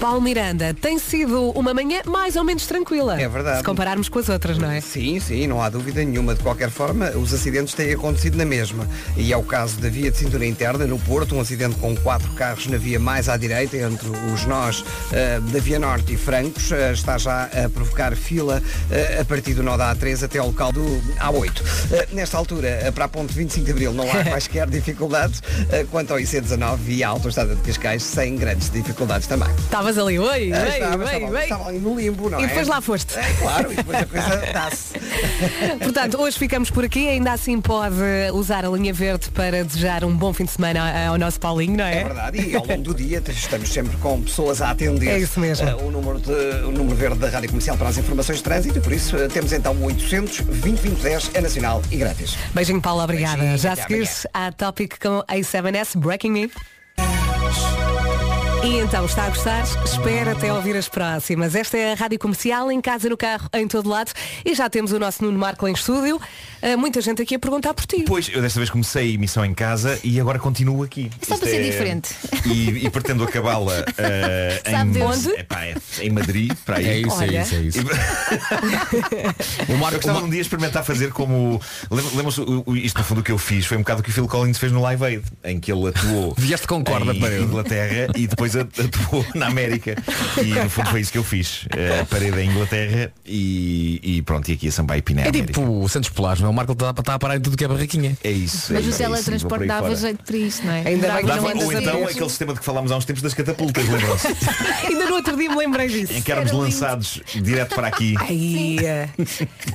Paulo Miranda, tem sido uma manhã mais ou menos tranquila. É verdade. Se compararmos com as outras, não é? Sim, sim, não há dúvida nenhuma. De qualquer forma, os acidentes têm acontecido na mesma. E é o caso da via de cintura interna no Porto, um acidente com quatro carros na via mais à direita, entre os nós eh, da Via Norte e Francos. Eh, está já a provocar fila eh, a partir do nó da A3 até ao local do A8. Eh, nesta altura, para a ponte 25 de Abril, não há quaisquer dificuldades. Quanto ao IC19 e à autoestrada de Cascais, sem grandes dificuldades também. Estavas ali, oi, Ah, oi, estava, oi, estava, oi. estava ali no limbo, não E é? depois lá foste. É, claro, e depois a coisa dá-se. Portanto, hoje ficamos por aqui. Ainda assim pode usar a linha verde para desejar um bom fim de semana ao nosso Paulinho, não é? É verdade, e ao longo do dia estamos sempre com pessoas a atender É isso mesmo. eh, o, número de- o número verde da Rádio Comercial para as informações de trânsito e por isso eh, temos então o 800 2010 é nacional e grátis. Beijinho, Paulo, obrigada. Beijinho, Já seguires a Topic com A7S Breaking Me. E então, está a gostar? Espera até ouvir as próximas. Esta é a Rádio Comercial, em casa, no carro, em todo lado. E já temos o nosso Nuno Marco em estúdio. Ah, muita gente aqui a perguntar por ti. Pois, eu desta vez comecei a emissão em casa e agora continuo aqui. Só Isto para ser é- diferente. E, e pretendo acabá-la eh, Sabe em, Deus. Epá, é- em Madrid, para aí. É isso, é Olha. isso, é isso. O Marco, eu gostava um dia experimentar fazer como. lembra- Lembram-se isto no fundo o que eu fiz? Foi um bocado o que o Phil Collins fez no Live Aid, em que ele atuou Vieste com corda em para ele. Inglaterra e depois a- atuou na América. E no fundo foi isso que eu fiz. Eh, parei da Inglaterra e, e pronto, e aqui a Samba e Piné É tipo o Santos Polares, não é? O Marco está está a parar em tudo que é barraquinha. É isso. Mas é o isso, é por teletransporte dava jeito para isto, não é? Ainda bem que Dava não ou a então aquele sistema de que falámos há uns tempos das catapultas, lembram-se? Ainda no outro dia me lembrei disso. em que éramos lançados direto para aqui. Aí,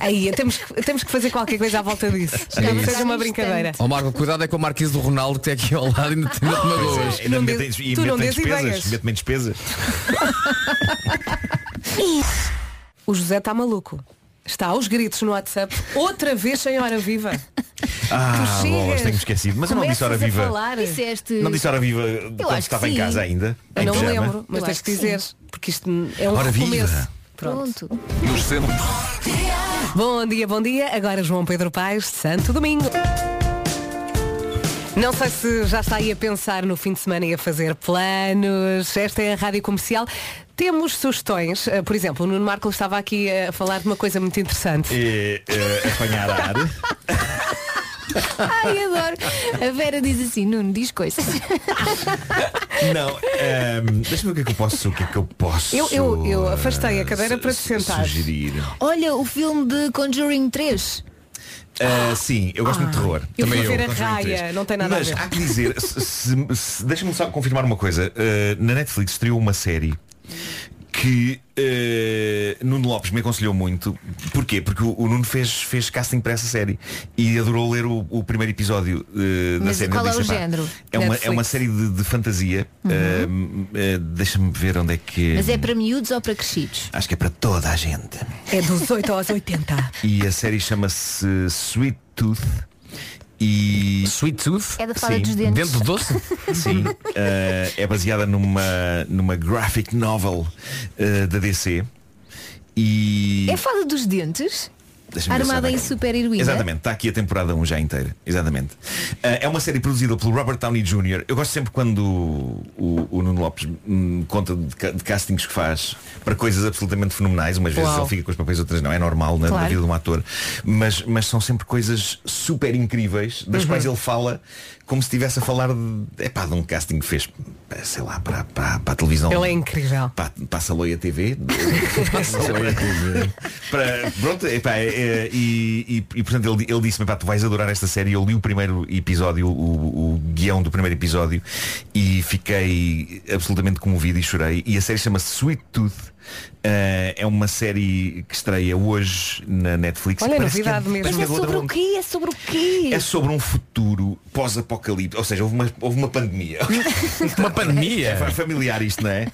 aí temos, que- temos que fazer qualquer coisa à volta disso. É Não seja uma brincadeira. Ó Marco, cuidado é com a marquise do Ronaldo que tem aqui ao lado e ainda te ainda te magoas. E tu não dês ideias. Despesas. Metem despesas. O José está maluco. Está aos gritos no WhatsApp. Outra vez sem hora viva. Ah, bolas, tenho-me esquecido. Mas eu não disse hora viva. falar. Disseste. Não disse hora viva quando acho estava em casa ainda. Eu em não pijama. lembro, mas Eu tens que dizer. sim. Porque isto é um recomeço. viva. Pronto. Pronto. Bom dia, bom dia. Agora João Pedro Paes, Santo Domingo. Não sei se já está aí a pensar no fim de semana e a fazer planos. Esta é a Rádio Comercial. Temos sugestões. Eh, Por exemplo, o Nuno Marco estava aqui a falar de uma coisa muito interessante. E, eh, apanhar ar. Ai, adoro. A Vera diz assim, Nuno, diz coisas. Não, ehm, deixa-me ver o que é que eu posso. O que é que eu posso. Eu- eu- eu afastei a eh, cadeira para te sentar. Sugerir. Olha, o filme de Conjuring 3. Ah, sim, eu gosto muito de terror. eu Também ver a raia, 3. não tem nada a Mas ver. há que dizer, se, se- se- deixa-me só confirmar uma coisa. Ah, na Netflix estreou uma série que ah, Nuno Lopes me aconselhou muito. Porquê? Porque o, o Nuno fez, fez casting para essa série e adorou ler o, o primeiro episódio ah, da Mas série. qual é o disse, "Epá, género? É uma, é uma série de, de fantasia. Ah, ah, deixa-me ver onde é que. Mas é para miúdos ou para crescidos? Acho que é para toda a gente. É dos 8 aos 80. E a série chama-se Sweet Tooth. E Sweet Tooth? É da fada dos dentes. Dentro doce? Sim, eh, é baseada numa, numa graphic novel eh, da DC. E. É fada dos dentes? Armada em super heroína? Exatamente, está aqui a temporada 1 já inteira. Exatamente. Eh, é uma série produzida pelo Robert Downey Jr. Eu gosto sempre quando o, o- Nuno Lopes hum, conta de, ca- de castings que faz para coisas absolutamente fenomenais. Umas vezes Uau. ele fica com os papéis, outras não. É normal na, na Claro. vida de um ator. Mas, mas são sempre coisas super incríveis, das quais ele fala como se estivesse a falar de, epá, de um casting que fez, sei lá, para, para, para a televisão. Ele é incrível. Para, para a Saloia TV. Passa para, pronto, epá, é, é, e, e, e, portanto ele, ele disse-me, "Epá, tu vais adorar esta série. Eu li o primeiro episódio, o, o guião do primeiro episódio e fiquei absolutamente comovido e chorei. E a série chama-se Sweet Tooth. Uh, é uma série que estreia hoje na Netflix. Olha, novidade mesmo. parece Mas é sobre o quê? É sobre o quê? É sobre um futuro pós-apocalipse. Ou seja, houve uma, houve uma pandemia. Uma pandemia? É fa- familiar isto, não é?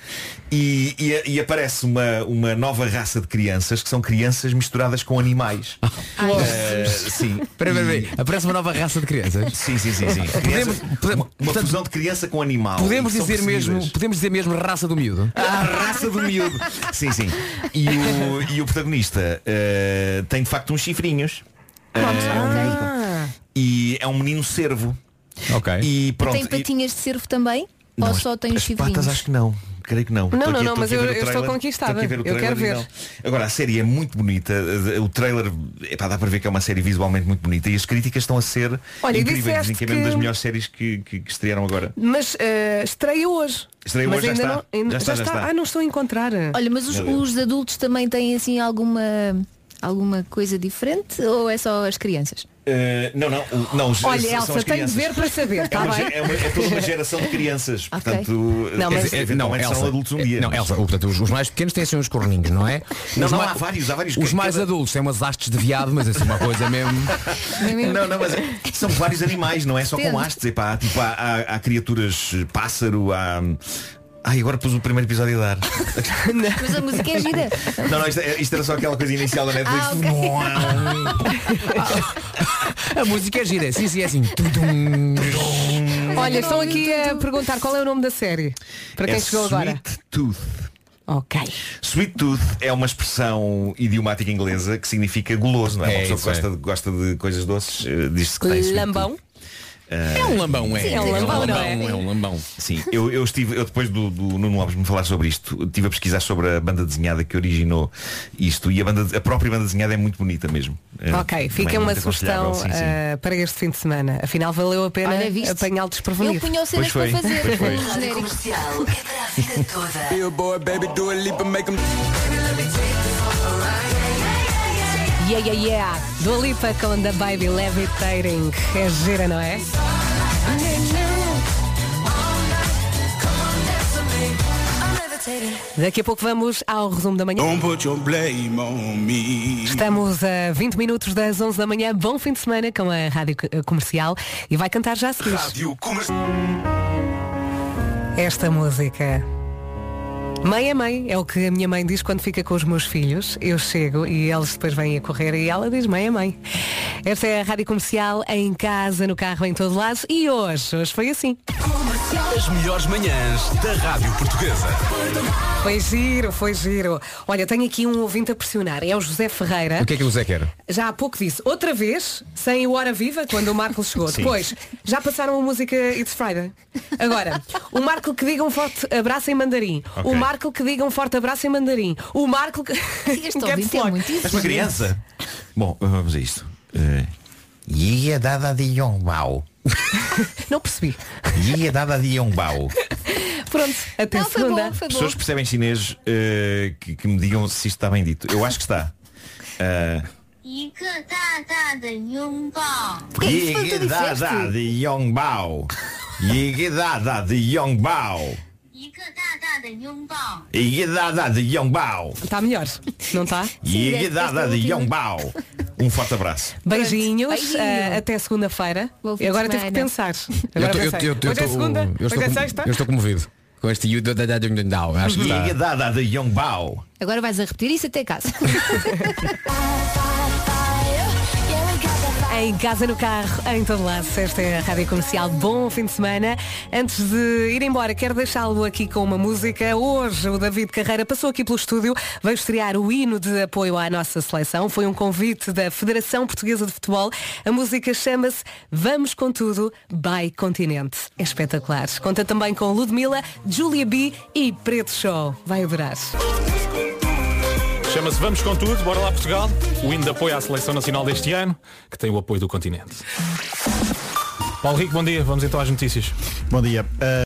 E, e- e aparece uma, uma nova raça de crianças que são crianças misturadas com animais. Eh, sim. Espera, espera, espera. Aparece uma nova raça de crianças. Sim, sim, sim, sim. Podemos- uma, uma fusão de criança com animal. Podemos dizer mesmo, podemos dizer mesmo raça do miúdo. A raça do miúdo. Sim, sim. E o, e o protagonista eh, tem de facto uns chifrinhos. Eh, E é um menino cervo. Ok. E pronto. tem patinhas de cervo também? Não, ou só tem os as chifrinhos? patas acho que não. Creio que não. Não, não, aqui- não, estou mas eu- eu estou conquistada. Ver o Eu quero ver. não. Agora, a série é muito bonita. O trailer, epá, dá para ver que é uma série visualmente muito bonita e as críticas estão a ser Olha, e incríveis. Dizem que é mesmo que- das melhores séries que, que, que estrearam agora. Mas eh, estreia hoje. Estreia mas hoje, já ainda está. Não, ainda- Já está, já está. Ah, não estou a encontrar. Olha, mas os, os adultos também têm assim alguma alguma coisa diferente ou é só as crianças? Uh, não, não, o- não os- Olha, são Elsa, as tenho de ver para saber, É, está uma, é, uma- é toda uma geração de crianças. Portanto, Não, mas- é, eventualmente serão adultos um dia. Não, Elsa, portanto, os, os mais pequenos têm assim uns corninhos, não é? Não, os não, mai- há vários, há vários. Os Cada- mais adultos têm umas hastes de viado, mas assim uma coisa mesmo. Não, não, mas são vários animais, não é só com Entendo. hastes. Epá, há, tipo, há, há, há criaturas eh, pássaro, há. Ai, agora pus o primeiro episódio a dar. Mas a música é gira. Não, não, isto, é- isto era só aquela coisa inicial da Netflix. Ah, A música é gira, sim, sim, é assim. Olha, estão aqui a perguntar qual é o nome da série. Para quem é chegou agora. Sweet Tooth. Ok. Sweet Tooth é uma expressão idiomática inglesa que significa guloso, não é? É, uma pessoa que gosta, de, gosta de coisas doces, eh, diz-se que tem sweet Lambão. É um lambão, é. Sim, é um lambão, não é? É um lambão. Sim, eu, eu estive, eu depois do, do Nuno Lopes me falar sobre isto, estive a pesquisar sobre a banda desenhada que originou isto e a, banda, a própria banda desenhada é muito bonita mesmo. Eh, Ok, também fica é uma sugestão sim, sim. eh, para este fim de semana. Afinal, valeu a pena apanhá-lo desprevenido. punhou cenas Pois para foi, fazer. pois foi. Rádio. Comercial é para a vida toda. Yeah, yeah, yeah. Dua Lipa com The Baby Levitating. É gira, não é? Daqui a pouco vamos ao resumo da manhã. Don't put your blame on me. Estamos a 20 minutos das 11 da manhã. Bom fim de semana com a Rádio Co- Comercial e vai cantar já a seguir. Rádio Comercial. Esta música. Mãe é mãe, é o que a minha mãe diz quando fica com os meus filhos. Eu chego e eles depois vêm a correr e ela diz mãe é mãe. Esta é a Rádio Comercial, em casa, no carro, em todo lado. E hoje, hoje foi assim. As melhores manhãs da Rádio Portuguesa. Foi giro, foi giro. Olha, tenho aqui um ouvinte a pressionar. É o José Ferreira. O que é que o Zé quer? Já há pouco disse, outra vez, sem o Hora Viva, quando o Marco chegou. Sim. Depois, já passaram a música It's Friday. Agora, o Marco que diga um forte abraço em mandarim. Ok. O Marco que diga um forte abraço em mandarim. O Marco que. Este ouvinte é muito És uma criança? Bom, vamos a isto. Uh, Ia dada de Yongbao. Não percebi. Ia dada de Yongbao. Pronto, até Não, foi segunda. bom, foi bom. Pessoas que percebem chinês uh, que, que me digam se isto está bem dito. Eu acho que está. Uh, 一个大大的拥抱。 Ia dada de Yongbao. Ia dada de Yongbao. 一个 大大的拥抱。 Ia dada de Yongbao. Está melhor, não está? Ia dada de Yongbao. Um forte abraço. Beijinhos, Beijinho. eh, até segunda-feira. Bom fim E de agora tive que semana. pensar. Eu Agora tô- eu- pensei. eu- eu Hoje é tô- segunda, eu estou hoje é com- sexta. Eu estou comovido. Com este you da- da- da- da- da- da- Acho que Ia está. dada de Yongbao. Agora vais a repetir isso até casa. Em casa, no carro, em todo lado. Esta é a Rádio Comercial. Bom fim de semana. Antes de ir embora, quero deixá-lo aqui com uma música. Hoje o David Carreira passou aqui pelo estúdio, veio estrear o hino de apoio à nossa seleção. Foi um convite da Federação Portuguesa de Futebol. A música chama-se Vamos com Tudo by Continente. É espetacular. Conta também com Ludmilla, Julia B e Preto Show. Vai adorar. Chama-se Vamos com Tudo, bora lá Portugal. O hino de apoio à Seleção Nacional deste ano, que tem o apoio do continente. Paulo Rico, bom dia. Vamos então às notícias. Bom dia.